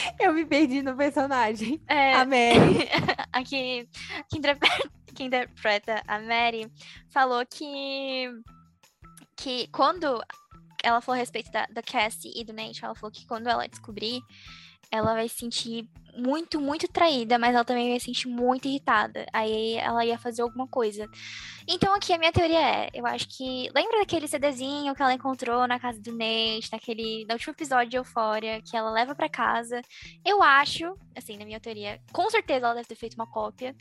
[LAUGHS] Eu me perdi no personagem. é, A Mary. [LAUGHS] a que, que, interpreta, que interpreta a Mary, falou que, que quando ela falou a respeito da, da Cassie e do Nate, ela falou que quando ela descobrir, ela vai se sentir muito, muito traída, mas ela também vai se sentir muito irritada. Aí ela ia fazer alguma coisa. Então aqui a minha teoria é, eu acho que. Lembra daquele CDzinho que ela encontrou na casa do Nate, naquele. No último episódio de Eufória, que ela leva pra casa. Eu acho, assim, na minha teoria, com certeza ela deve ter feito uma cópia.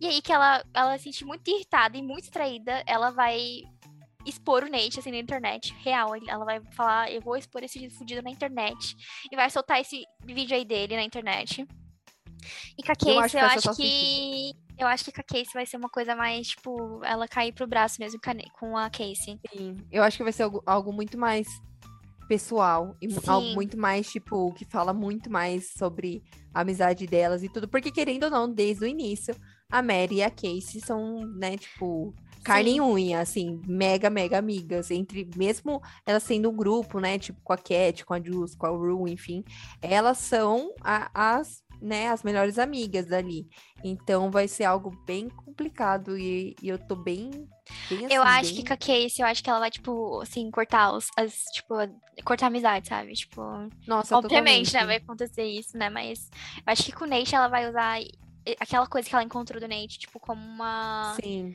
E aí que ela, ela se sente muito irritada e muito traída, ela vai expor o Nate, assim, na internet, real. Ela vai falar, eu vou expor esse fudido na internet. E vai soltar esse vídeo aí dele na internet. E com a Eu Casey, acho que eu acho que... Eu acho que com a Casey vai ser uma coisa mais, tipo, ela cair pro braço mesmo com a Casey. Sim. Eu acho que vai ser algo, algo muito mais pessoal. E Sim. algo muito mais, tipo, que fala muito mais sobre a amizade delas e tudo. Porque, querendo ou não, desde o início, a Mary e a Casey são, né, tipo, carne Sim. e unha, assim, mega, mega amigas. Entre, mesmo elas sendo um grupo, né, tipo, com a Cat, com a Jules, com a Rue, enfim, elas são a- as, né, as melhores amigas dali. Então vai ser algo bem complicado e, e eu tô bem. bem Eu assim, acho bem- que com a Casey, eu acho que ela vai, tipo, assim, cortar os, as, tipo, cortar a amizade, sabe? Tipo, Nossa, obviamente, né, totalmente. vai acontecer isso, né? Mas eu acho que com o Nate ela vai usar aquela coisa que ela encontrou do Nate, tipo, como uma, Sim.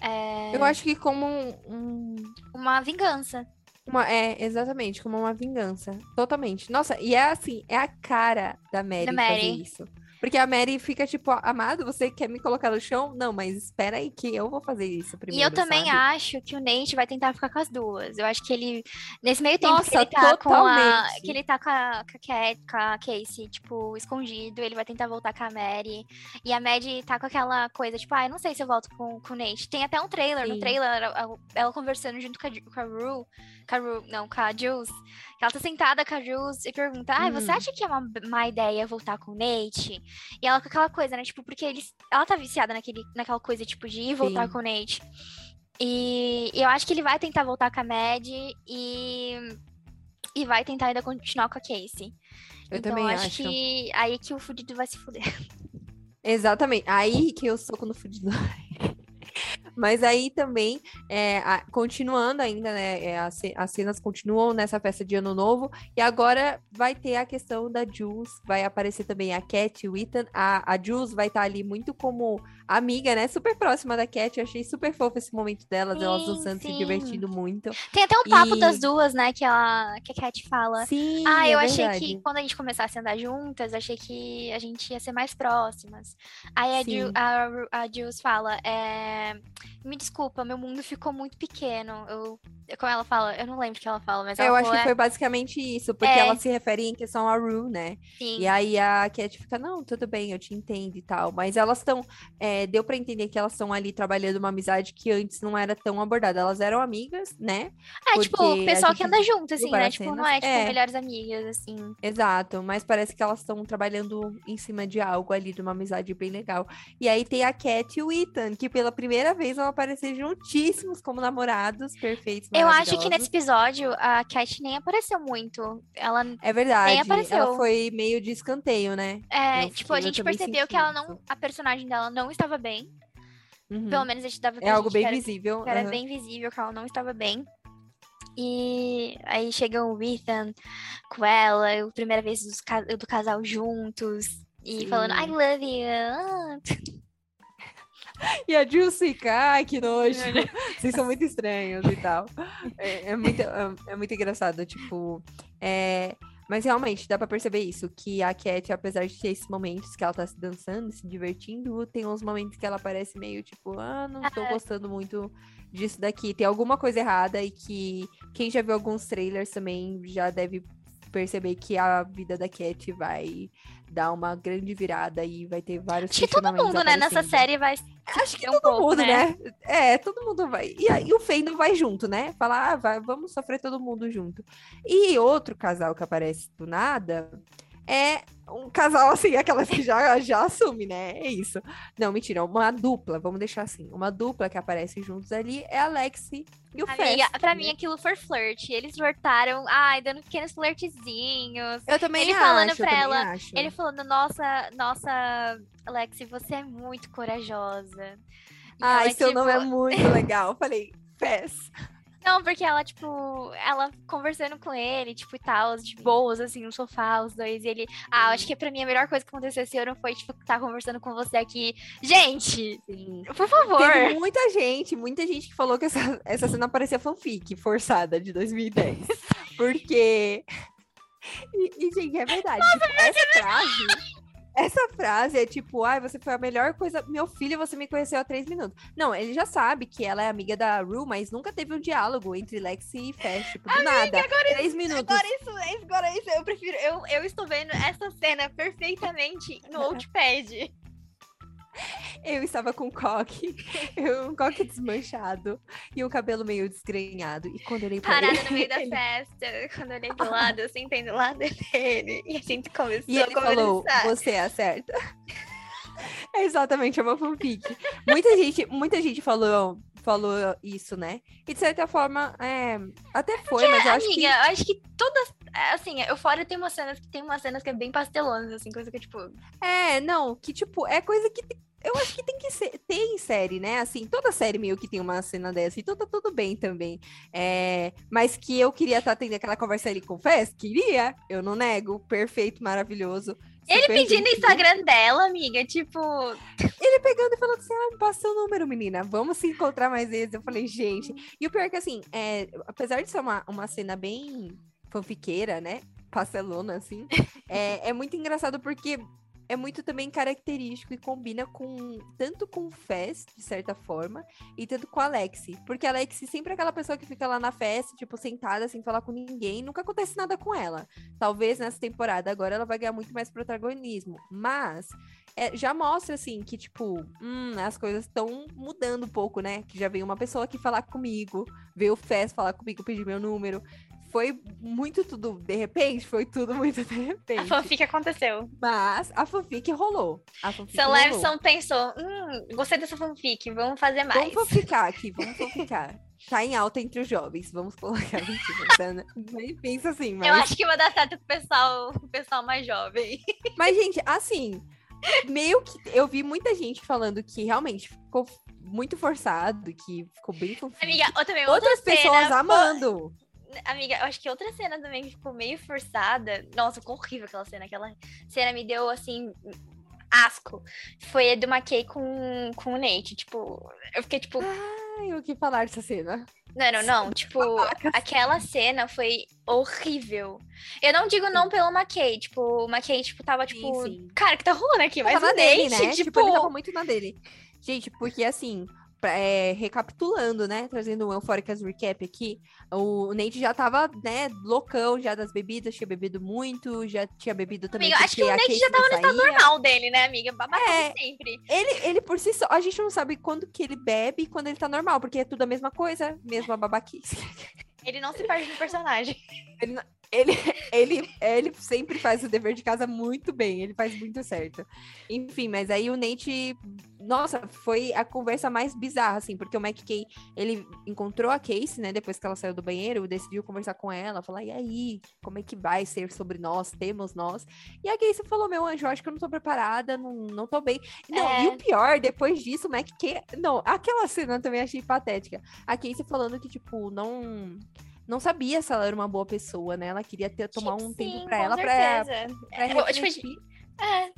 é, Eu acho que como um, um- uma vingança. Uma, é, exatamente, como uma vingança. Totalmente. Nossa, e é assim, é a cara da Mary, Da fazer Mary. isso. Porque a Mary fica tipo, amado, você quer me colocar no chão? Não, mas espera aí que eu vou fazer isso E primeiro, eu também sabe? acho que o Nate vai tentar ficar com as duas. Eu acho que ele, nesse meio tempo que Nossa, ele tá com a. Que ele tá com a, com a, com a Casey, tipo, escondido, ele vai tentar voltar com a Mary. E a Mary tá com aquela coisa, tipo, ah, eu não sei se eu volto com, com o Nate. Tem até um trailer. No Sim. trailer, ela, ela conversando junto com a, com a Rue. Com a Rue, não, com a Jules. Que ela tá sentada com a Jules e pergunta: Ah, você Hum. acha que é uma má ideia voltar com o Nate? E ela com aquela coisa, né? Tipo, porque eles, ela tá viciada naquele, naquela coisa, tipo, de ir voltar Sim. com o Nate. E eu acho que ele vai tentar voltar com a Mad e. E vai tentar ainda continuar com a Casey. Eu então também acho, acho. que aí que o fudido vai se fuder. Exatamente. Aí que eu soco no fudido. Mas aí também, é, a- continuando ainda, né? é, as, as cenas continuam nessa festa de ano novo. E agora vai ter a questão da Jules. Vai aparecer também a Cat o Ethan. A, a Jules vai estar ali muito como amiga, né? Super próxima da Cat. Eu achei super fofo esse momento delas, elas Sim, dançando, se sim. divertindo muito. Tem até um papo E- das duas, né? Que, ela, que a Cat fala. Sim, Ah, eu é achei verdade. que quando a gente começasse a andar juntas, achei que a gente ia ser mais próximas. Aí a, Ju, a, a Jules fala, é, me desculpa, meu mundo ficou muito pequeno. Eu, como ela fala, eu não lembro o que ela fala, mas É, ela eu acho que é, foi basicamente isso, porque É. ela se refere em questão a Rue, né? sim. E aí a Cat fica, não, tudo bem, eu te entendo e tal. Mas elas estão. Deu pra entender que elas estão ali trabalhando uma amizade que antes não era tão abordada. Elas eram amigas, né? É, tipo, porque o a pessoal que anda junto, assim, né? Tipo, não é, tipo, É. melhores amigas, assim. Exato, mas parece que elas estão trabalhando em cima de algo ali, de uma amizade bem legal. E aí tem a Cat e o Ethan, que pela primeira vez vão aparecer juntíssimos como namorados perfeitos. Eu acho que nesse episódio a Cat nem apareceu muito. Ela É verdade, apareceu. ela foi meio de escanteio, né? é, tipo, a gente percebeu que ela não, a personagem dela não estava bem. Uhum. Pelo menos a gente dava É algo bem era, visível. era aham. bem visível que ela não estava bem. E aí chega o Ethan com ela, a primeira vez ca- do casal juntos. E falando, I Sim. love you. [LAUGHS] E a fica, ai, que nojo. [LAUGHS] Vocês são muito estranhos e tal. É, é muito, é, é muito engraçado, tipo. é, Mas realmente, dá pra perceber isso, que a Cat, apesar de ter esses momentos que ela tá se dançando, se divertindo, tem uns momentos que ela parece meio tipo, ah, não tô gostando muito disso daqui. Tem alguma coisa errada e que quem já viu alguns trailers também já deve perceber que a vida da Cat vai dar uma grande virada e vai ter vários Acho que todo mundo, né, nessa série vai. Acho que um todo pouco, mundo, né? né? É, todo mundo vai. E aí o Fandom vai junto, né? Falar, ah, vai, vamos sofrer todo mundo junto. E outro casal que aparece do nada é um casal assim, [LAUGHS] aquelas que já, já assume, né? É isso. Não, mentira, uma dupla, vamos deixar assim. Uma dupla que aparece juntos ali é a Lexi e o Amiga, Fest. pra né? mim aquilo foi flirt. Eles flirtaram, ai, dando pequenos flirtzinhos. Eu também ele acho, falando eu pra ela, acho. Ele falando, nossa, nossa, Lexi, você é muito corajosa. E Ai, seu nome é tipo, muito legal. Eu Falei, Fest. Não, porque ela, tipo, ela conversando com ele, tipo, e tal, de boas, assim, no sofá, os dois, e ele. Ah, acho que pra mim a melhor coisa que aconteceu esse ano foi, tipo, estar conversando com você aqui. Gente, Sim. por favor. Teve muita gente, muita gente que falou que essa, essa cena parecia fanfic forçada de 2010. [LAUGHS] Porque. E, e, gente, é verdade. tipo, essa frase. Essa frase é tipo, ai, você foi a melhor coisa. Meu filho, você me conheceu há três minutos. Não, ele já sabe que ela é amiga da Rue, mas nunca teve um diálogo entre Lexi e Fast. Tipo, do nada. três minutos. Agora isso, agora isso, eu prefiro. Eu, eu estou vendo essa cena perfeitamente no [LAUGHS] Notepad. Eu estava com um coque, [LAUGHS] um coque desmanchado e um cabelo meio desgrenhado. E quando eu olhei pra Parada ele, no meio da [LAUGHS] ele- festa, quando eu olhei do lado, eu sentei do lado [LAUGHS] dele. E a gente começou E ele a falou, conversar. você é a certa. É exatamente, é uma fanfic. Muita gente, muita gente falou, falou isso, né? E de certa forma, é, até foi, mas eu acho Amiga, que... eu acho que todas. Assim, Eufória tem umas cenas que tem umas cenas que é bem pastelonas, assim, coisa que, tipo. É, não, que tipo, é coisa que... Eu acho que tem que ser, tem série, né? Assim, toda série meio que tem uma cena dessa, então tá tudo bem também. É, mas que eu queria estar tendo aquela conversa ali com o Fez, queria, eu não nego, perfeito, maravilhoso. Ele pedindo o. Instagram dela, amiga, tipo. Ele pegando e falando assim: ah, passa seu número, menina. Vamos se encontrar mais vezes. Eu falei, gente. E o pior é que, assim, é, apesar de ser uma, uma cena bem fanfiqueira, né? Pastelona, assim, [LAUGHS] é, é muito engraçado porque é muito também característico e combina com tanto com o Fest, de certa forma, e tanto com a Alexi. Porque a Alexi sempre é aquela pessoa que fica lá na festa, tipo, sentada sem falar com ninguém, nunca acontece nada com ela. Talvez nessa temporada agora ela vai ganhar muito mais protagonismo. Mas é, já mostra, assim, que, tipo, hum, as coisas estão mudando um pouco, né? Que já veio uma pessoa aqui falar comigo, veio o Fest falar comigo, pedir meu número. Foi muito tudo de repente, foi tudo muito de A repente. fanfic aconteceu. Mas a fanfic rolou. A fanfic rolou. Levinson pensou: hum, gostei dessa fanfic, vamos fazer mais. Vamos fanficar aqui, [LAUGHS] vamos fanficar. Tá em alta entre os jovens, vamos colocar mentira. [LAUGHS] Nem pensa assim, mas... Eu acho que vai dar certo pro pessoal, pro pessoal mais jovem. [LAUGHS] Mas, gente, assim, meio que eu vi muita gente falando que realmente ficou muito forçado, que ficou bem fanfic. Amiga, ou também outra Outras pessoas amando. Amiga, eu acho que outra cena também que ficou meio forçada. Nossa, ficou horrível aquela cena. Aquela cena me deu, assim, asco. Foi a do McKay com, com o Nate. Tipo, eu fiquei tipo. Ai, o que falar dessa cena? Não, não, não. Tipo, aquela cena foi horrível. Eu não digo não pelo McKay. Tipo, o McKay, tipo, tava tipo. sim. Cara, o que tá rolando aqui? Mas o na dele, Nate, né? tipo. Tipo, ele tava muito na dele. Gente, porque assim, é, recapitulando, né? Trazendo um Eufóricas Recap aqui. O Nate já tava, né, loucão já das bebidas, tinha bebido muito, já tinha bebido também. Amiga, acho que o Nate já tava no estado normal dele, né, amiga? Babaca é, sempre. Ele, ele por si só, a gente não sabe quando que ele bebe e quando ele tá normal, porque é tudo a mesma coisa, mesma babaquice. Ele não se perde no personagem. [LAUGHS] Ele, ele, [LAUGHS] ele, ele sempre faz o dever de casa muito bem, ele faz muito certo. Enfim, mas aí o Nate, nossa, foi a conversa mais bizarra, assim, porque o McKay, ele encontrou a Casey, né, depois que ela saiu do banheiro, decidiu conversar com ela, falar, e aí, como é que vai ser sobre nós, temos nós? E a Casey falou, meu anjo, acho que eu não tô preparada, não, não tô bem. Não, é... e o pior, depois disso, o McKay, não, aquela cena eu também achei patética. A Casey falando que, tipo, não não sabia se ela era uma boa pessoa, né? Ela queria ter, tomar um Sim, tempo para ela para é, tipo, é.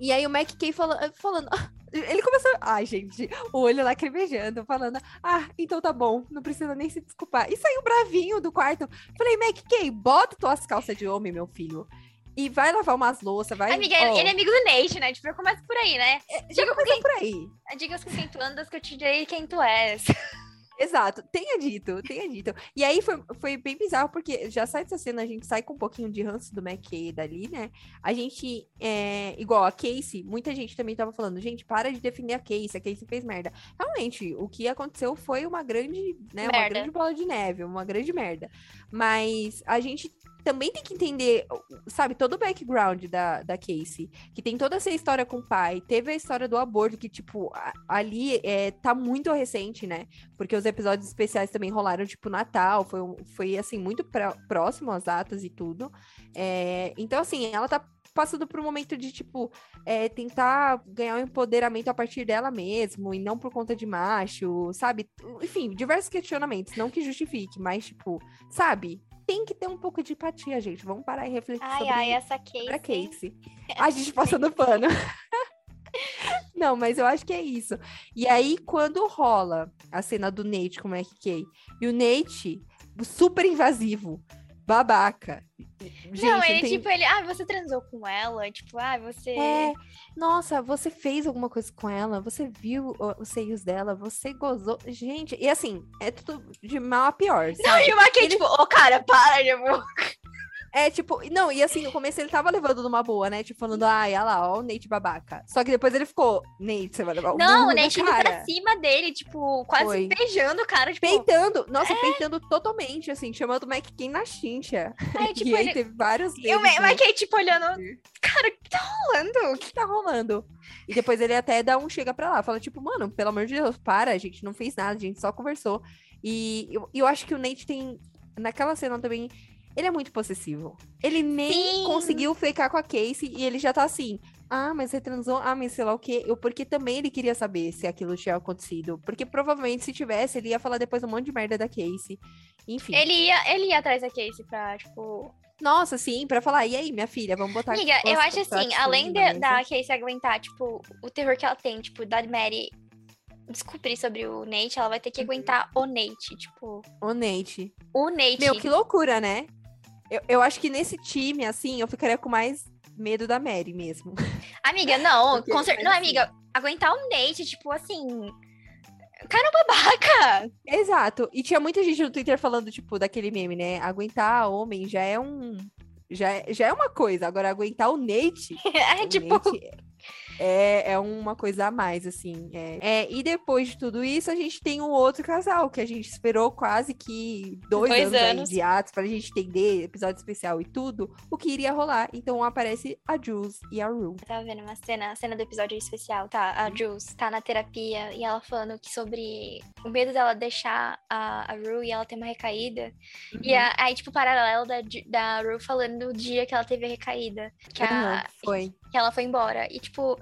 E aí o Mac Kay falando, falando [LAUGHS] ele começou, ai gente, o olho lacrimejando, falando, ah, então tá bom, não precisa nem se desculpar. E saiu bravinho do quarto. Falei, Mac Kay, bota tuas calças de homem, meu filho. E vai lavar umas louças, vai. Amiga, oh. ele é amigo do Nate, né? Tipo, começa por aí, né? É, diga com quem... por aí. Diga com quem tu andas que eu te direi quem tu és. [LAUGHS] Exato, tenha dito, tenha dito. E aí foi, foi bem bizarro, porque já sai dessa cena, a gente sai com um pouquinho de ranço do McKay dali, né? A gente, é, igual a Casey, muita gente também tava falando, gente, para de defender a Casey, a Casey fez merda. Realmente, o que aconteceu foi uma grande, né, merda. uma grande bola de neve, uma grande merda. Mas a gente também tem que entender, sabe, todo o background da, da Casey. Que tem toda essa história com o pai. Teve a história do aborto, que, tipo, ali é, tá muito recente, né? Porque os episódios especiais também rolaram, tipo, Natal. Foi, foi assim, muito pra, próximo às datas e tudo. É, então, assim, ela tá passando por um momento de, tipo, é, tentar ganhar um empoderamento a partir dela mesmo, e não por conta de macho, sabe? Enfim, diversos questionamentos, não que justifique, mas, tipo, sabe? Tem que ter um pouco de empatia, gente. Vamos parar e refletir ai, sobre, ai, essa Casey. a Casey. A gente passando [LAUGHS] pano. Não, mas eu acho que é isso. E aí, quando rola a cena do Nate com o McKay, e o Nate, super invasivo, babaca. Gente, não, ele, tem... tipo, ele, ah, você transou com ela? Tipo, ah, você. É, nossa, você fez alguma coisa com ela? Você viu os seios dela? Você gozou? Gente, e assim, é tudo de mal a pior. Sabe? Não, e o Maquei, ele... tipo, ô, oh, cara, para de amor. É, tipo, não, e assim, no começo ele tava levando numa boa, né? Tipo, falando, ai, olha lá, ó, o Nate babaca. Só que depois ele ficou, Nate, você vai levar o Não, o Nate indo pra cima dele, tipo, quase Foi. beijando o cara, tipo... Peitando, nossa, é... peitando totalmente, assim, chamando o Mike King na chincha. É, [LAUGHS] tipo, e aí ele... teve vários vezes. E o Mike né? tipo, olhando, cara, o que tá rolando? O que tá rolando? E depois ele até dá um chega pra lá, fala, tipo, mano, pelo amor de Deus, para, a gente não fez nada, a gente só conversou. E eu, eu acho que o Nate tem, naquela cena também ele é muito possessivo. Ele nem Sim. conseguiu ficar com a Casey e ele já tá assim. Ah, mas você transou? Ah, mas sei lá o quê. Eu, porque também ele queria saber se aquilo tinha acontecido. Porque provavelmente se tivesse, ele ia falar depois um monte de merda da Casey. Enfim. Ele ia, ele ia atrás da Casey pra, tipo. Nossa, sim, pra falar, e aí, minha filha, vamos botar Amiga, eu acho assim, além de, da Casey aguentar, tipo, o terror que ela tem, tipo, da Mary descobrir sobre o Nate, ela vai ter que uhum. aguentar o Nate, tipo. O Nate. O Nate. Meu, que loucura, né? Eu, eu acho que nesse time, assim, eu ficaria com mais medo da Mary mesmo. [LAUGHS] Amiga, não, [LAUGHS] com certeza. Não, amiga, aguentar o Nate, tipo assim. Cara é babaca! Exato. E tinha muita gente no Twitter falando, tipo, daquele meme, né? Aguentar homem já é um. Já é, já é uma coisa. Agora, aguentar o Nate. [LAUGHS] é, o tipo. Nate é, é uma coisa a mais, assim. É. é. e depois de tudo isso, a gente tem um outro casal que a gente esperou quase que dois, dois anos, anos. de atos pra gente entender, episódio especial e tudo, o que iria rolar. Então aparece a Jules e a Rue. Eu tava vendo uma cena, cena do episódio especial, tá? A uhum. Jules tá na terapia e ela falando que sobre o medo dela deixar a, a Rue e ela ter uma recaída. Uhum. E a, aí, tipo, paralelo da, da Rue falando do dia que ela teve a recaída. Que, uhum, a, foi. Que ela foi embora. E, tipo,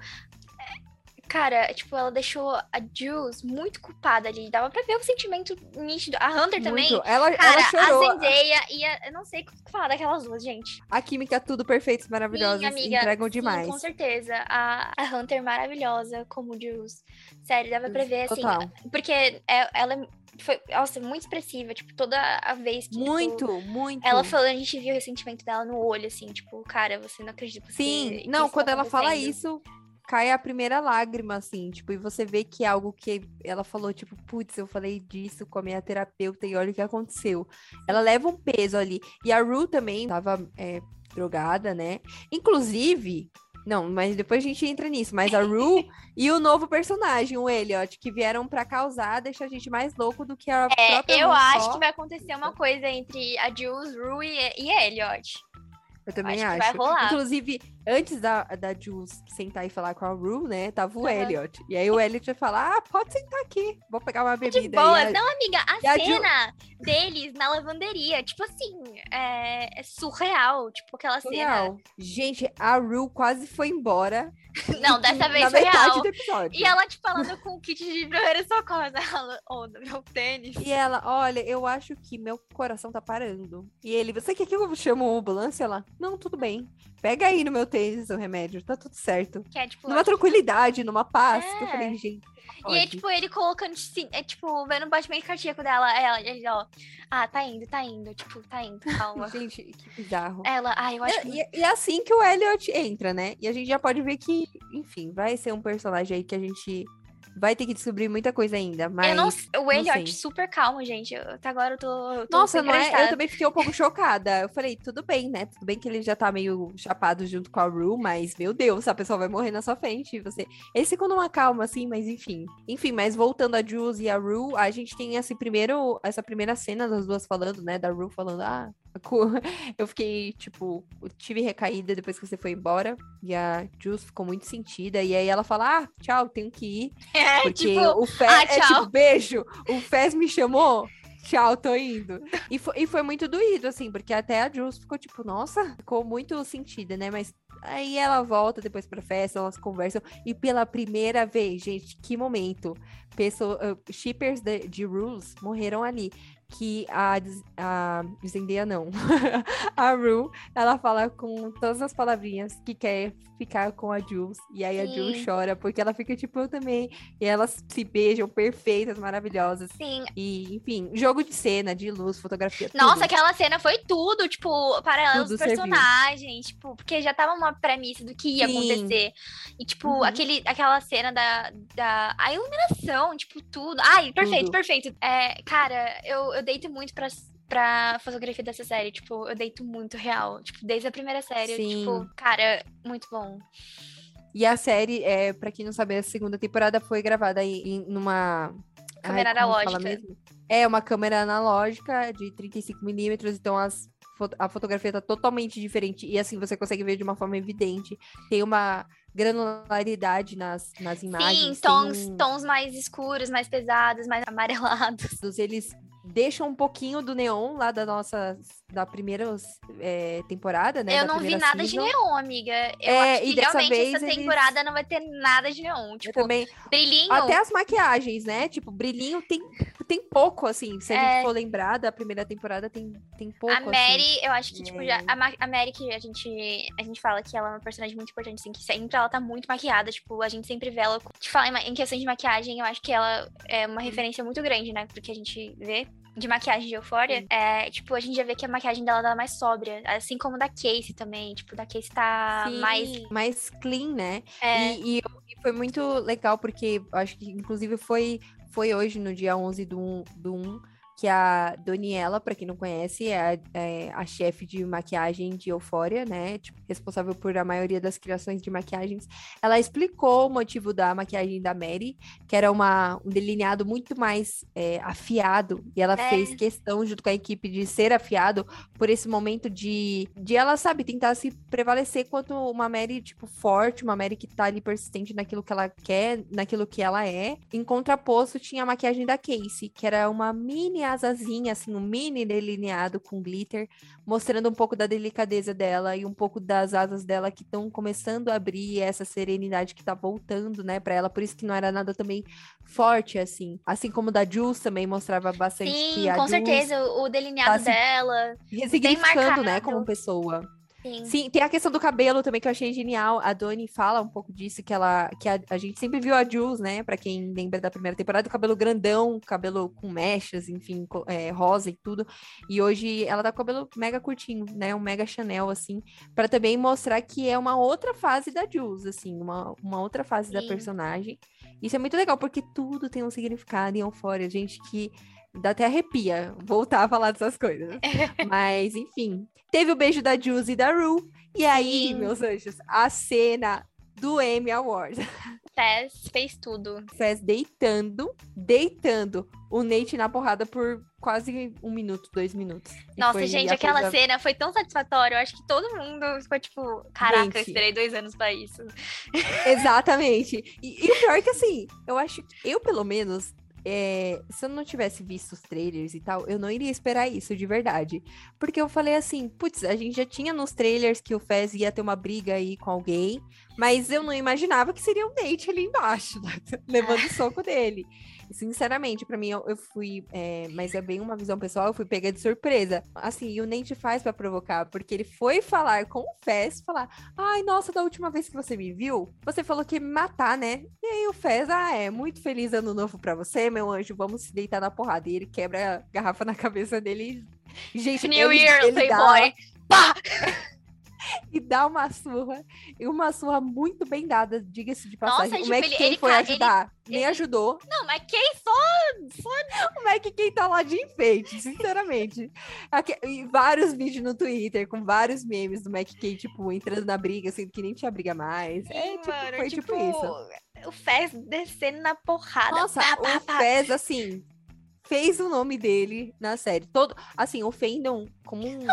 Cara, tipo, ela deixou a Jules muito culpada ali. Dava pra ver o sentimento nítido. A Hunter também. Ela, cara, ela chorou. a Zendaya e a, eu não sei o que falar daquelas duas, gente. A química, tudo perfeito, maravilhosa. Entregam sim, demais. com certeza. A, a Hunter maravilhosa como Jules. Sério, dava pra ver, assim. Total. Porque é, ela foi, nossa, muito expressiva, tipo, toda a vez que. Muito, tipo, muito. Ela falando, a gente viu o ressentimento dela no olho, assim, tipo, cara, você não acredita. Sim, não, quando ela fala isso, cai a primeira lágrima, assim, tipo, e você vê que é algo que ela falou, tipo, putz, eu falei disso com a minha terapeuta e olha o que aconteceu. Ela leva um peso ali. E a Ru também tava é, drogada, né? Inclusive, não, mas depois a gente entra nisso. Mas a Rue [LAUGHS] e o novo personagem, o Elliot, que vieram para causar, deixa a gente mais louco do que a é, própria Eu acho só. que vai acontecer uma coisa entre a Jules, Rue e, e Elliot. Eu também acho acho. que vai rolar. Inclusive, antes da, da Jules sentar e falar com a Rue, né? Tava o Uhum. Elliot. E aí o Elliot vai falar: ah, pode sentar aqui. Vou pegar uma bebida. De boa. a- Não, amiga, a e a Ju- cena deles na lavanderia, tipo assim, é, é surreal. Tipo, aquela Surreal. Gente, a Rue quase foi embora. cena. [LAUGHS] Não, dessa na vez foi metade real. do episódio. E ela, tipo, falando com o kit de primeiro socorro. Ela, oh, meu tênis. E ela, olha, eu acho que meu coração tá parando. E ele, você quer que eu chame uma ambulância? Ela, não, tudo bem. Pega aí no meu tênis o remédio, tá tudo certo. É, tipo, Numa tranquilidade, numa paz. que Eu É. falei, gente. E aí, pode. tipo, ele colocando, assim, é, tipo, vendo o batimento cardíaco dela. Ela, ele, ó, ah, tá indo, tá indo. Tipo, tá indo, calma. [LAUGHS] Gente, que bizarro. Ela, ah, eu acho que. E, e é assim que o Elliot entra, né? E a gente já pode ver que, enfim, vai ser um personagem aí que a gente vai ter que descobrir muita coisa ainda. Mas. eu não, o Elliot, sei. super calmo, gente. Eu- Até agora eu tô. Eu tô Nossa, não é? Eu também fiquei um pouco chocada. Eu falei, tudo bem, né? Tudo bem que ele já tá meio chapado junto com a Rue, mas, meu Deus, a pessoa vai morrer na sua frente. Você... Eles ficam numa calma, assim, mas enfim. Enfim, mas voltando a Jules e a Rue, a gente tem esse primeiro, essa primeira cena das duas falando, né? Da Rue falando, ah, [LAUGHS] eu fiquei, tipo, tive recaída depois que você foi embora. E a Jules ficou muito sentida. E aí ela fala, ah, tchau, tenho que ir. [LAUGHS] É, Porque tipo, o Fez ah, é tipo, beijo, o Fez me chamou, tchau, tô indo. E foi, e foi muito doído, assim, porque até a Jules ficou tipo, nossa, ficou muito sentida, né? Mas aí ela volta depois pra festa, elas conversam, e pela primeira vez, gente, que momento, pessoa, uh, shippers de, de Rules morreram ali. Que a, a Zendaya não, [LAUGHS] a Rue, ela fala com todas as palavrinhas que quer ficar com a Jules. E aí a Jules Sim. chora, porque ela fica tipo, eu também. E elas se beijam perfeitas, maravilhosas. sim. E, enfim, jogo de cena, de luz, fotografia. Nossa, tudo. aquela cena foi tudo, tipo, paralelo Tudo dos serviu. personagens, tipo, porque já tava uma premissa do que ia Sim. acontecer. E, tipo, Uhum. aquele, aquela cena da, da. A iluminação, tipo, tudo. Ai, perfeito, Tudo. perfeito. É, cara, eu, eu deito muito pra. Pra fotografia dessa série, tipo, eu deito muito real. Tipo, desde a primeira série, Sim. tipo, cara, muito bom. E a série, é, pra quem não sabe, a segunda temporada foi gravada em, em- numa. Câmera analógica. É, uma câmera analógica de 35mm, então as, a fotografia tá totalmente diferente. E assim, você consegue ver de uma forma evidente. Tem uma granularidade nas, nas imagens. Sim, tem tons, um- tons mais escuros, mais pesados, mais [LAUGHS] amarelados. eles deixam um pouquinho do neon lá da nossa da primeira é, temporada, né? eu não vi nada de season. neon, amiga. Eu É, acho e que dessa realmente vez essa eles- temporada não vai ter nada de neon. Eu Tipo, também. brilhinho. Até as maquiagens, né? Tipo, brilhinho tem, tem pouco, assim. Se a É. gente for lembrar da primeira temporada, tem, tem pouco. A assim. Mary, eu acho que, tipo, já. É. A, Ma- a Mary, que a gente, a gente fala que ela é uma personagem muito importante, assim, que sempre ela tá muito maquiada. Tipo, a gente sempre vê ela. Te fala em, em questão de maquiagem, eu acho que ela é uma referência muito grande, né? Porque a gente vê. De maquiagem de Euphoria, é, tipo, a gente já vê que a maquiagem dela tá mais sóbria, assim como da Casey também, tipo, da Casey tá Sim, mais, mais clean, né? é, E, e- e foi muito legal, porque acho que, inclusive, foi, foi hoje, no dia 11 do 1, do 1 que a Daniela, pra quem não conhece, é a, é a chefe de maquiagem de Euphoria, né? Tipo, responsável por a maioria das criações de maquiagens. Ela explicou o motivo da maquiagem da Mary, que era uma, um delineado muito mais é, afiado, e ela É. fez questão, junto com a equipe, de ser afiado por esse momento de, de ela, sabe, tentar se prevalecer quanto uma Mary, tipo, forte, uma Mary que tá ali persistente naquilo que ela quer, naquilo que ela é. Em contraposto, tinha a maquiagem da Casey, que era uma mini asazinha, assim, um mini delineado com glitter, mostrando um pouco da delicadeza dela e um pouco das asas dela que estão começando a abrir, essa serenidade que tá voltando, né, pra ela. Por isso que não era nada também forte, assim. Assim como da Jules também mostrava bastante que sim, a com Jules certeza, o, delineado tá dela. ressignificando, né, como pessoa. Sim. Sim, tem a questão do cabelo também que eu achei genial. A Doni fala um pouco disso, que ela que a, a gente sempre viu a Jules, né? Pra quem lembra da primeira temporada, o cabelo grandão, cabelo com mechas, enfim, é, rosa e tudo. E hoje ela tá com o cabelo mega curtinho, né? Um mega Chanel, assim, pra também mostrar que é uma outra fase da Jules, assim, uma, uma outra fase da Sim. personagem. Isso é muito legal, porque tudo tem um significado em Euphoria, gente, que dá até arrepia voltar a falar dessas coisas. [LAUGHS] Mas, enfim. Teve o beijo da Jules e da Rue. E aí, Sim. meus anjos, a cena do Emmy Awards. Fez, fez tudo. Fez deitando, deitando o Nate na porrada por quase um minuto, dois minutos. Nossa, gente, aquela coisa- cena foi tão satisfatória. Eu acho que todo mundo ficou tipo, caraca, eu Gente. esperei dois anos pra isso. Exatamente. E, e o pior é que, assim, eu acho que eu, pelo menos, é, se eu não tivesse visto os trailers e tal, eu não iria esperar isso de verdade. Porque eu falei assim, putz, a gente já tinha nos trailers que o Fez ia ter uma briga aí com alguém, mas eu não imaginava que seria o Nate ali embaixo, [LAUGHS] levando o soco dele. Sinceramente, pra mim, eu, eu fui, é, mas é bem uma visão pessoal, eu fui pega de surpresa. Assim, e o Nate faz pra provocar, porque ele foi falar com o Fez, falar, Ai, nossa, da última vez que você me viu, você falou que ia me matar, né? E aí o Fez, ah, é, muito feliz ano novo pra você, meu anjo, vamos se deitar na porrada. E ele quebra a garrafa na cabeça dele. Gente, New ele, Year, ele Playboy. Dá, [LAUGHS] [LAUGHS] e dá uma surra, e uma surra muito bem dada, diga-se de passagem. Nossa, o tipo, Mac ele- quem ele foi ajudar, nem ele- ajudou. Não, mas quem só. O Mac quem tá lá de enfeite, sinceramente. Aqui- e vários vídeos no Twitter com vários memes do Mac Kay, tipo, entrando na briga, sendo que nem tinha briga mais. É, Sim, tipo, mano, foi tipo, isso. O Fez descendo na porrada. Nossa, pá, pá, o pá. Fez, assim, fez o nome dele na série. Todo, assim, ofendam como um, um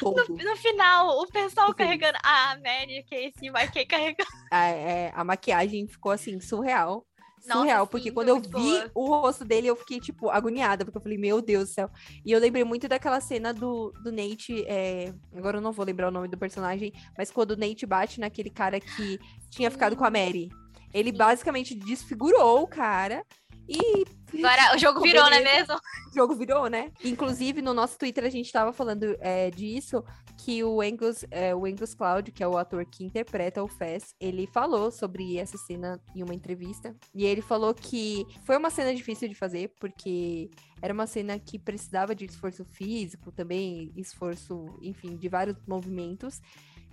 todo. No final, o pessoal carregando. Ah, Mary, Casey, vai que carregando. [LAUGHS] A, é, a maquiagem ficou, assim, surreal. Nossa, Surreal, sim, porque quando eu vi boa. o rosto dele, eu fiquei, tipo, agoniada, porque eu falei, meu Deus do céu. E eu lembrei muito daquela cena do, do Nate, é, agora eu não vou lembrar o nome do personagem, mas quando o Nate bate naquele cara que tinha ficado com a Mary. Ele Sim. basicamente desfigurou o cara e. Agora o jogo virou, não é beleza. mesmo? O [LAUGHS] jogo virou, né? Inclusive, no nosso Twitter, a gente tava falando é, disso, que o Angus, é, o Angus Cloud, que é o ator que interpreta o Fez, ele falou sobre essa cena em uma entrevista. E ele falou que foi uma cena difícil de fazer, porque era uma cena que precisava de esforço físico, também esforço, enfim, de vários movimentos.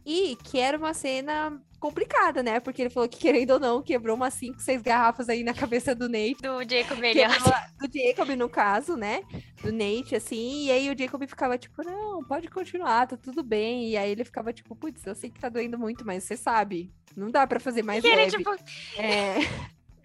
E que era uma cena complicada, né? Porque ele falou que, querendo ou não, quebrou umas 5, 6 garrafas aí na cabeça do Nate Do Jacob era do Jacob, no caso, né? Do Nate, assim. E aí o Jacob ficava tipo, não, pode continuar, tá tudo bem. E aí ele ficava tipo, putz, eu sei que tá doendo muito, mas você sabe, não dá pra fazer mais E ele, leve. tipo, É,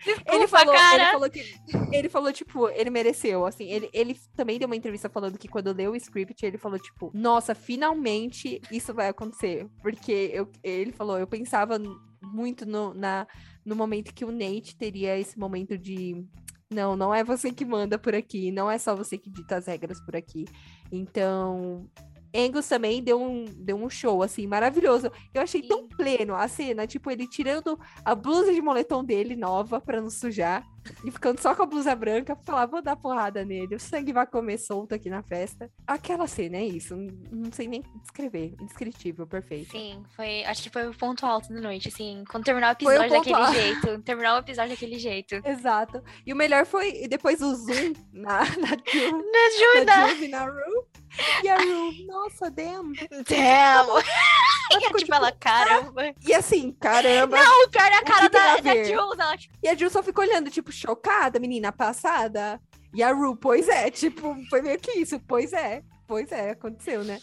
desculpa, ele falou, cara. ele falou que ele falou tipo, ele mereceu, assim. Ele, ele também deu uma entrevista falando que quando leu o script, ele falou tipo, nossa, finalmente isso vai acontecer, porque eu, ele falou, eu pensava muito no, na, no momento que o Nate teria esse momento de não, não é você que manda por aqui, não é só você que dita as regras por aqui. Então, Angus também deu um, deu um show, assim, maravilhoso. Eu achei tão Sim. Pleno a cena, tipo, ele tirando a blusa de moletom dele, nova, pra não sujar, e ficando só com a blusa branca, pra falar, vou dar porrada nele, o sangue vai comer solto aqui na festa. Aquela cena, é isso, não, sei nem descrever, indescritível, perfeito. Sim, foi. Acho que foi o ponto alto da noite, assim. Quando terminar o o episódio ponto daquele alto. jeito. Terminar o episódio daquele jeito. [LAUGHS] Exato. E o melhor foi depois o zoom na, [LAUGHS] na, Ju- na ajuda! Juve, na Ru. E a Ru, nossa, damn. Damn! Ela ficou, [LAUGHS] tipo, ela, caramba. E assim, caramba. Não, o pior é a cara da, a da? Jules. Ela, tipo, E a Jill só ficou olhando, tipo, chocada, menina passada. E a Ru, pois é, tipo, foi meio que isso, pois é, pois é, aconteceu, né?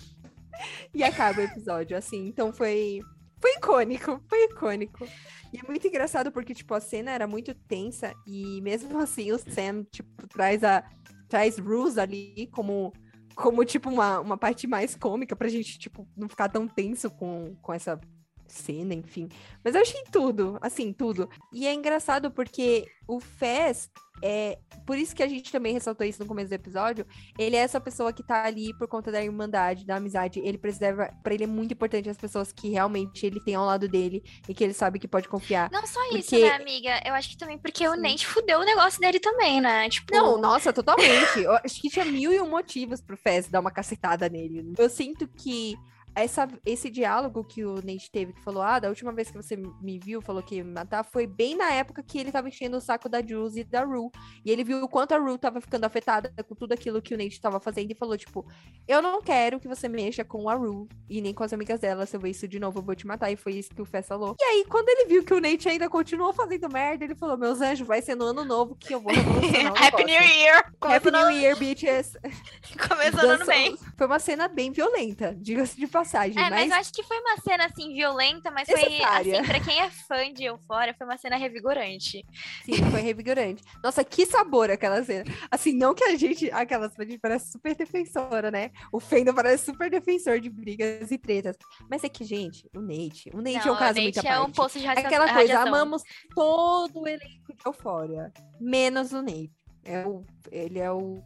E acaba o episódio, assim, então foi. Foi icônico, foi icônico. E é muito engraçado porque, tipo, a cena era muito tensa e mesmo assim o Sam, tipo, traz a. traz Ruse ali como. Como, tipo, uma, uma parte mais cômica pra gente, tipo, não ficar tão tenso com, com essa cena, enfim. Mas eu achei tudo, assim, tudo. E é engraçado porque o Fez, é, por isso que a gente também ressaltou isso no começo do episódio, ele é essa pessoa que tá ali por conta da irmandade, da amizade. Ele preserva, pra ele é muito importante as pessoas que realmente ele tem ao lado dele e que ele sabe que pode confiar. Não só isso, Porque- né, amiga? Eu acho que também porque o Sim. Nate fudeu o negócio dele também, né? Tipo, Não, nossa, totalmente. Eu acho que tinha mil e um motivos pro Fez dar uma cacetada nele. Eu sinto que essa, esse diálogo que o Nate teve, que falou: Ah, da última vez que você me viu, falou que ia me matar, foi bem na época que ele tava enchendo o saco da Jules e da Rue. E ele viu o quanto a Rue tava ficando afetada com tudo aquilo que o Nate tava fazendo e falou: Tipo, eu não quero que você mexa com a Rue e nem com as amigas dela. Se eu ver isso de novo, eu vou te matar. E foi isso que o Fess falou. E aí, quando ele viu que o Nate ainda continuou fazendo merda, ele falou: Meus anjos, vai ser no ano novo que eu vou revolucionar. [LAUGHS] Happy New Year! Happy New Year, bitches! [LAUGHS] Começando bem. Foi uma cena bem violenta, diga-se de passagem. É, mas... mas eu acho que foi uma cena, assim, violenta, mas foi, assim, pra quem é fã de Eufória, foi uma cena revigorante. Sim, foi revigorante. Nossa, que sabor aquela cena. Assim, não que a gente, aquelas, gente parece super defensora, né? O Fendo parece super defensor de brigas e tretas. Mas é que, gente, o Nate, o Nate Não, é um caso Nate muito à é um parte. poço de É radia- aquela coisa, radiação. amamos todo o elenco de Eufória, menos o Nate. É o, ele é o-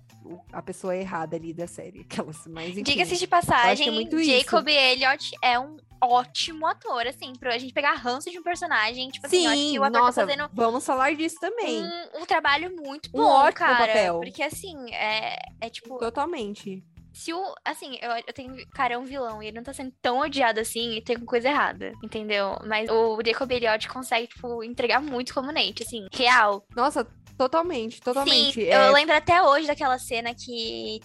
a pessoa errada ali da série. Aquelas, mas. Diga-se de é passagem, isso. Jacob Elliott é um ótimo ator, assim, pra gente pegar ranço de um personagem. Tipo assim, Sim, que o ator nossa, tá fazendo vamos falar disso também. um, um trabalho muito Um bom, ótimo cara. papel. Porque assim, é, é tipo, Totalmente. Se o. Assim, eu, eu tenho. Cara, é um vilão e ele não tá sendo tão odiado assim e tem coisa errada, entendeu? Mas o Jacob Elliott consegue, tipo, entregar muito como Nate, assim, real. Nossa, totalmente, totalmente. Sim, É, eu lembro até hoje daquela cena que,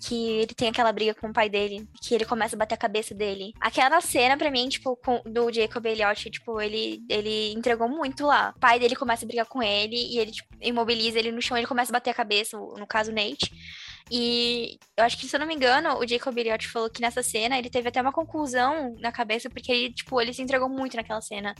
que ele tem aquela briga com o pai dele, que ele começa a bater a cabeça dele. Aquela cena, pra mim, tipo, com- do Jacob Elliott, tipo, ele, ele entregou muito lá. O pai dele começa a brigar com ele e ele, tipo, imobiliza ele no chão, ele começa a bater a cabeça, no caso, o Nate. E eu acho que, se eu não me engano, o Jacob Elliott falou que nessa cena ele teve até uma conclusão na cabeça, porque ele, tipo, ele se entregou muito naquela cena.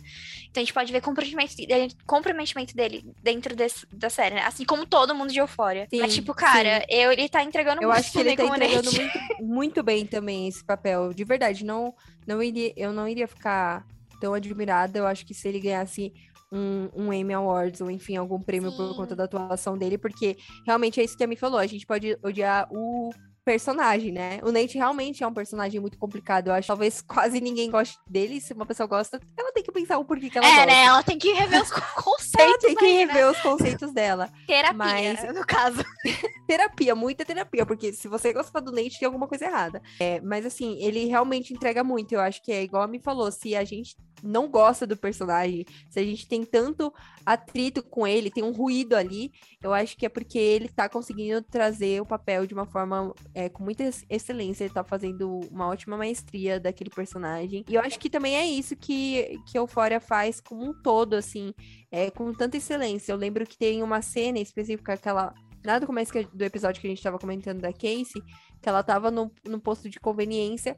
Então a gente pode ver comprometimento dele, comprometimento dele dentro desse- da série, né? Assim como todo mundo de Eufória. Mas, tipo, cara, eu, ele tá entregando Eu muito acho que ele tá entregando muito, muito bem também esse papel. De verdade, não, não iria, eu não iria ficar tão admirada. Eu acho que se ele ganhasse um, um Emmy Awards ou, enfim, algum prêmio por Sim. conta da atuação dele, porque realmente é isso que a Mi falou. A gente pode odiar o personagem, né? O Nate realmente é um personagem muito complicado. Eu acho que talvez [LAUGHS] quase ninguém goste dele. Se uma pessoa gosta, ela tem que pensar o porquê que ela É, gosta. né? Ela tem que rever os co- [LAUGHS] conceitos Ela tem que aí, né? rever os conceitos dela. Terapia, Mas- no caso. [LAUGHS] terapia, muita terapia, porque se você gosta do Nate, tem alguma coisa errada. É, mas assim, ele realmente entrega muito. Eu acho que é igual a me falou, se a gente não gosta do personagem, se a gente tem tanto atrito com ele, tem um ruído ali, eu acho que é porque ele tá conseguindo trazer o papel de uma forma é, com muita ex- excelência, ele tá fazendo uma ótima maestria daquele personagem. E eu acho que também é isso que, que Euphoria faz como um todo, assim, é, com tanta excelência. Eu lembro que tem uma cena específica, aquela lá no começo do episódio que a gente tava comentando da Casey, que ela tava no, no posto de conveniência.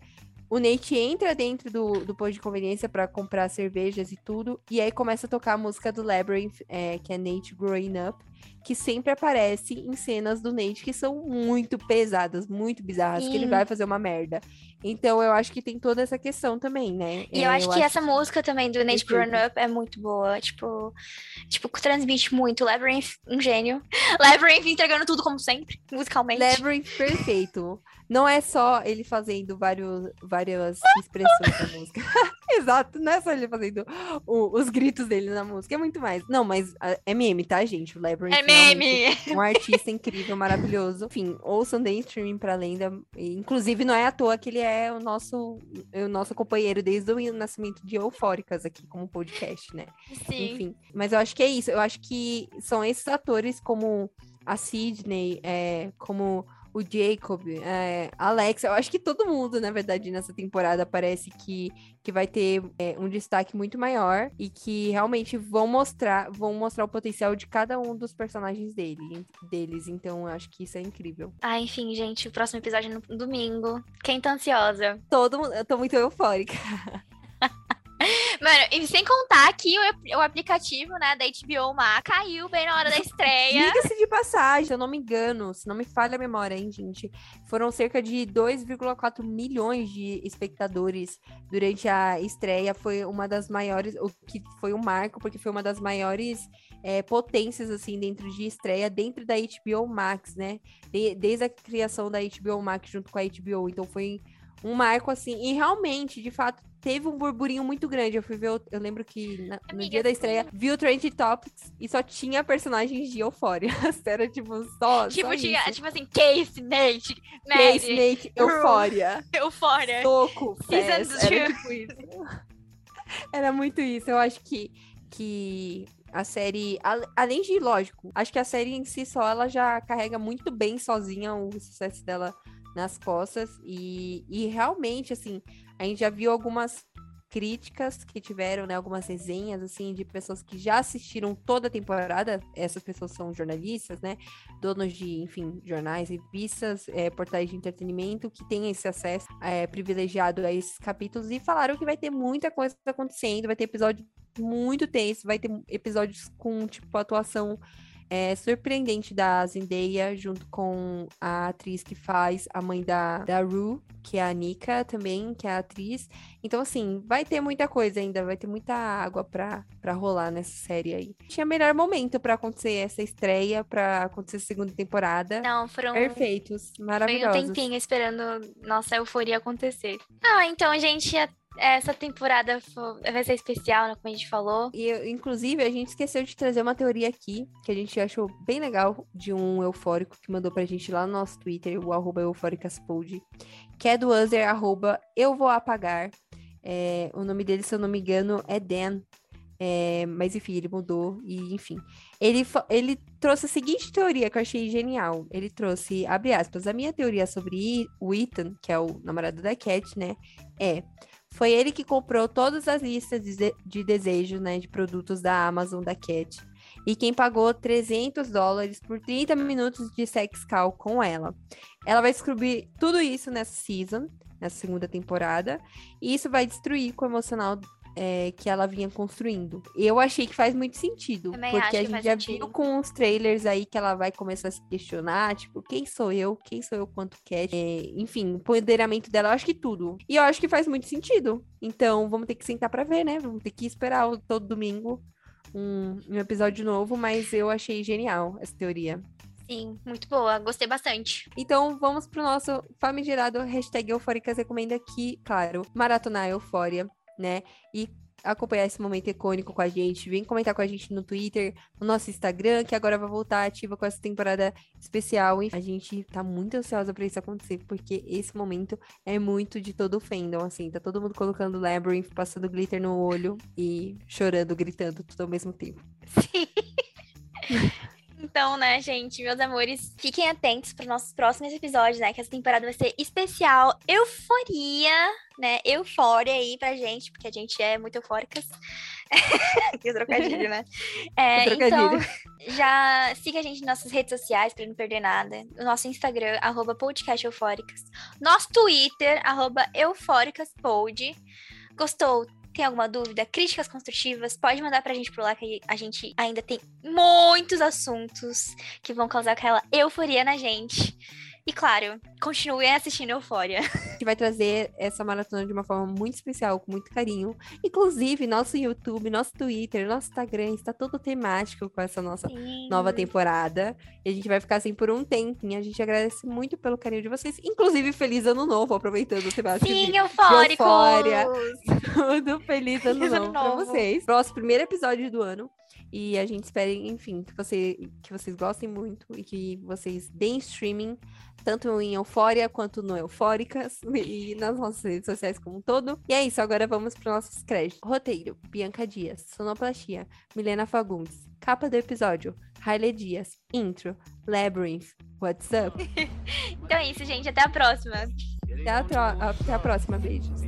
O Nate entra dentro do, do posto de conveniência pra comprar cervejas e tudo. E aí começa a tocar a música do Labyrinth, é, que é Nate Growing Up, que sempre aparece em cenas do Nate que são muito pesadas, muito bizarras, que ele Sim. vai fazer uma merda. Então eu acho que tem toda essa questão também, né? E É, eu acho que essa música também do Nate. Grown Up é muito boa. Tipo, tipo, transmite muito. Labyrinth, um gênio. [LAUGHS] Labyrinth entregando tudo como sempre, musicalmente. Labyrinth perfeito. Não é só ele fazendo vários, várias expressões na [LAUGHS] música. Exato, não é só ele fazendo o- os gritos dele na música, é muito mais. Não, mas ah, é meme, tá, gente? O Labyrinth É meme! um artista incrível, maravilhoso. Enfim, ouçam The Streaming pra lenda. Inclusive, não é à toa que ele é o nosso, é o nosso companheiro desde o nascimento de Eufóricas aqui, como podcast, né? Sim. Enfim, mas eu acho que é isso. Eu acho que são esses atores como a Sidney, é, como o Jacob, é, Alex. Eu acho que todo mundo, na verdade, nessa temporada parece que, que vai ter é, um destaque muito maior e que realmente vão mostrar, vão mostrar o potencial de cada um dos personagens dele, deles. Então, eu acho que isso é incrível. Ah, enfim, gente, o próximo episódio é no domingo. Quem tá ansiosa? Todo mundo, eu tô muito eufórica. [LAUGHS] Mano, e sem contar que o, o aplicativo, né, da HBO Max caiu bem na hora da estreia. Diga-se de passagem, eu não me engano, se não me falha a memória, hein, gente? Foram cerca de 2,4 milhões de espectadores durante a estreia. Foi uma das maiores, o que foi um marco, porque foi uma das maiores é, potências, assim, dentro de estreia, dentro da HBO Max, né? De- desde a criação da HBO Max junto com a HBO. Então foi um marco, assim, e realmente, de fato, teve um burburinho muito grande. Eu fui ver, eu lembro que na, no Amiga, dia da estreia, vi o Trend Topics e só tinha personagens de Euphoria. [LAUGHS] Era tipo, só. Tipo, só tinha, tipo assim, Case, Nate, Case, Mary, Nate, Euphoria. Eufória. Soco, Fez, era tipo [LAUGHS] isso. Era muito isso. Eu acho que, que a série, além de, lógico, acho que a série em si só, ela já carrega muito bem sozinha o sucesso dela nas costas. E, e realmente, assim, a gente já viu algumas críticas que tiveram, né? Algumas resenhas, assim, de pessoas que já assistiram toda a temporada. Essas pessoas são jornalistas, né? Donos de, enfim, jornais, revistas, eh, portais de entretenimento que têm esse acesso eh, privilegiado a esses capítulos e falaram que vai ter muita coisa acontecendo, vai ter episódio muito tenso, vai ter episódios com, tipo, atuação é, surpreendente da Zendaya, junto com a atriz que faz a mãe da, da Rue, que é a Nika também, que é a atriz. Então, assim, vai ter muita coisa ainda, vai ter muita água pra, pra rolar nessa série aí. Tinha melhor momento pra acontecer essa estreia, pra acontecer a segunda temporada. Não, foram. Perfeitos, Foi um maravilhosos. tempinho esperando nossa euforia acontecer. Ah, então, gente, essa temporada vai ser especial, né? Como a gente falou. E, inclusive, a gente esqueceu de trazer uma teoria aqui, que a gente achou bem legal, de um eufórico que mandou pra gente lá no nosso Twitter, o arroba eufóricaspod, que é do user arroba eu vou apagar. É, o nome dele, se eu não me engano, é Dan. É, mas enfim, ele mudou e enfim. Ele, ele trouxe a seguinte teoria que eu achei genial. Ele trouxe, abre aspas, a minha teoria sobre o Ethan, que é o namorado da Cat, né? É, foi ele que comprou todas as listas de, ze- de desejo, né, de produtos da Amazon da Cat. E quem pagou 300 dólares por 30 minutos de sex call com ela. Ela vai descobrir tudo isso nessa season, nessa segunda temporada. E isso vai destruir o emocional é, que ela vinha construindo. Eu achei que faz muito sentido. Também porque a gente já sentido. viu com os trailers aí que ela vai começar a se questionar, tipo, quem sou eu? Quem sou eu quanto Cat? É, enfim, o empoderamento dela, eu acho que tudo. E eu acho que faz muito sentido. Então, vamos ter que sentar pra ver, né? Vamos ter que esperar todo domingo um, um episódio novo, mas eu achei genial essa teoria. Sim, muito boa. Gostei bastante. Então, vamos pro nosso famigerado hashtag Eufóricas Recomenda aqui, claro, maratonar Eufória, né? E acompanhar esse momento icônico com a gente. Vem comentar com a gente no Twitter, no nosso Instagram, que agora vai voltar ativa com essa temporada especial. E a gente tá muito ansiosa pra isso acontecer, porque esse momento é muito de todo o fandom, assim. Tá todo mundo colocando Labyrinth, passando glitter no olho e chorando, gritando tudo ao mesmo tempo. [LAUGHS] Sim. Então, né, gente, meus amores, fiquem atentos para os nossos próximos episódios, né? Que essa temporada vai ser especial euforia, né? Eufória aí pra gente, porque a gente é muito eufóricas. [LAUGHS] que trocadilho, né? [LAUGHS] É, Que trocadilho. Então, já siga a gente nas nossas redes sociais para não perder nada. O nosso Instagram, arroba podcasteufóricas. Nosso Twitter, arroba eufóricaspod. Gostou? Tem alguma dúvida? Críticas construtivas? Pode mandar pra gente por lá que a gente ainda tem muitos assuntos que vão causar aquela euforia na gente. E claro, continuem assistindo Eufória. [LAUGHS] A gente vai trazer essa maratona de uma forma muito especial, com muito carinho. Inclusive, nosso YouTube, nosso Twitter, nosso Instagram está todo temático com essa nossa nova temporada. E a gente vai ficar assim por um tempinho. A gente agradece muito pelo carinho de vocês. Inclusive, feliz ano novo, aproveitando o temático Sim, de eufóricos! Eufória. [LAUGHS] tudo. Feliz ano Feliz ano novo pra novo. vocês. Nosso primeiro episódio do ano. E a gente espera, enfim, que, você, que vocês gostem muito e que vocês deem streaming, tanto em Eufória quanto no Eufóricas [LAUGHS] e nas nossas redes sociais como um todo. E é isso, agora vamos para nossos créditos. Roteiro, Bianca Dias. Sonoplastia, Milena Fagundes. Capa do episódio, Riley Dias. Intro, Labyrinth. What's up? [LAUGHS] então é isso, gente. Até a próxima. Até a, até a próxima. Beijos.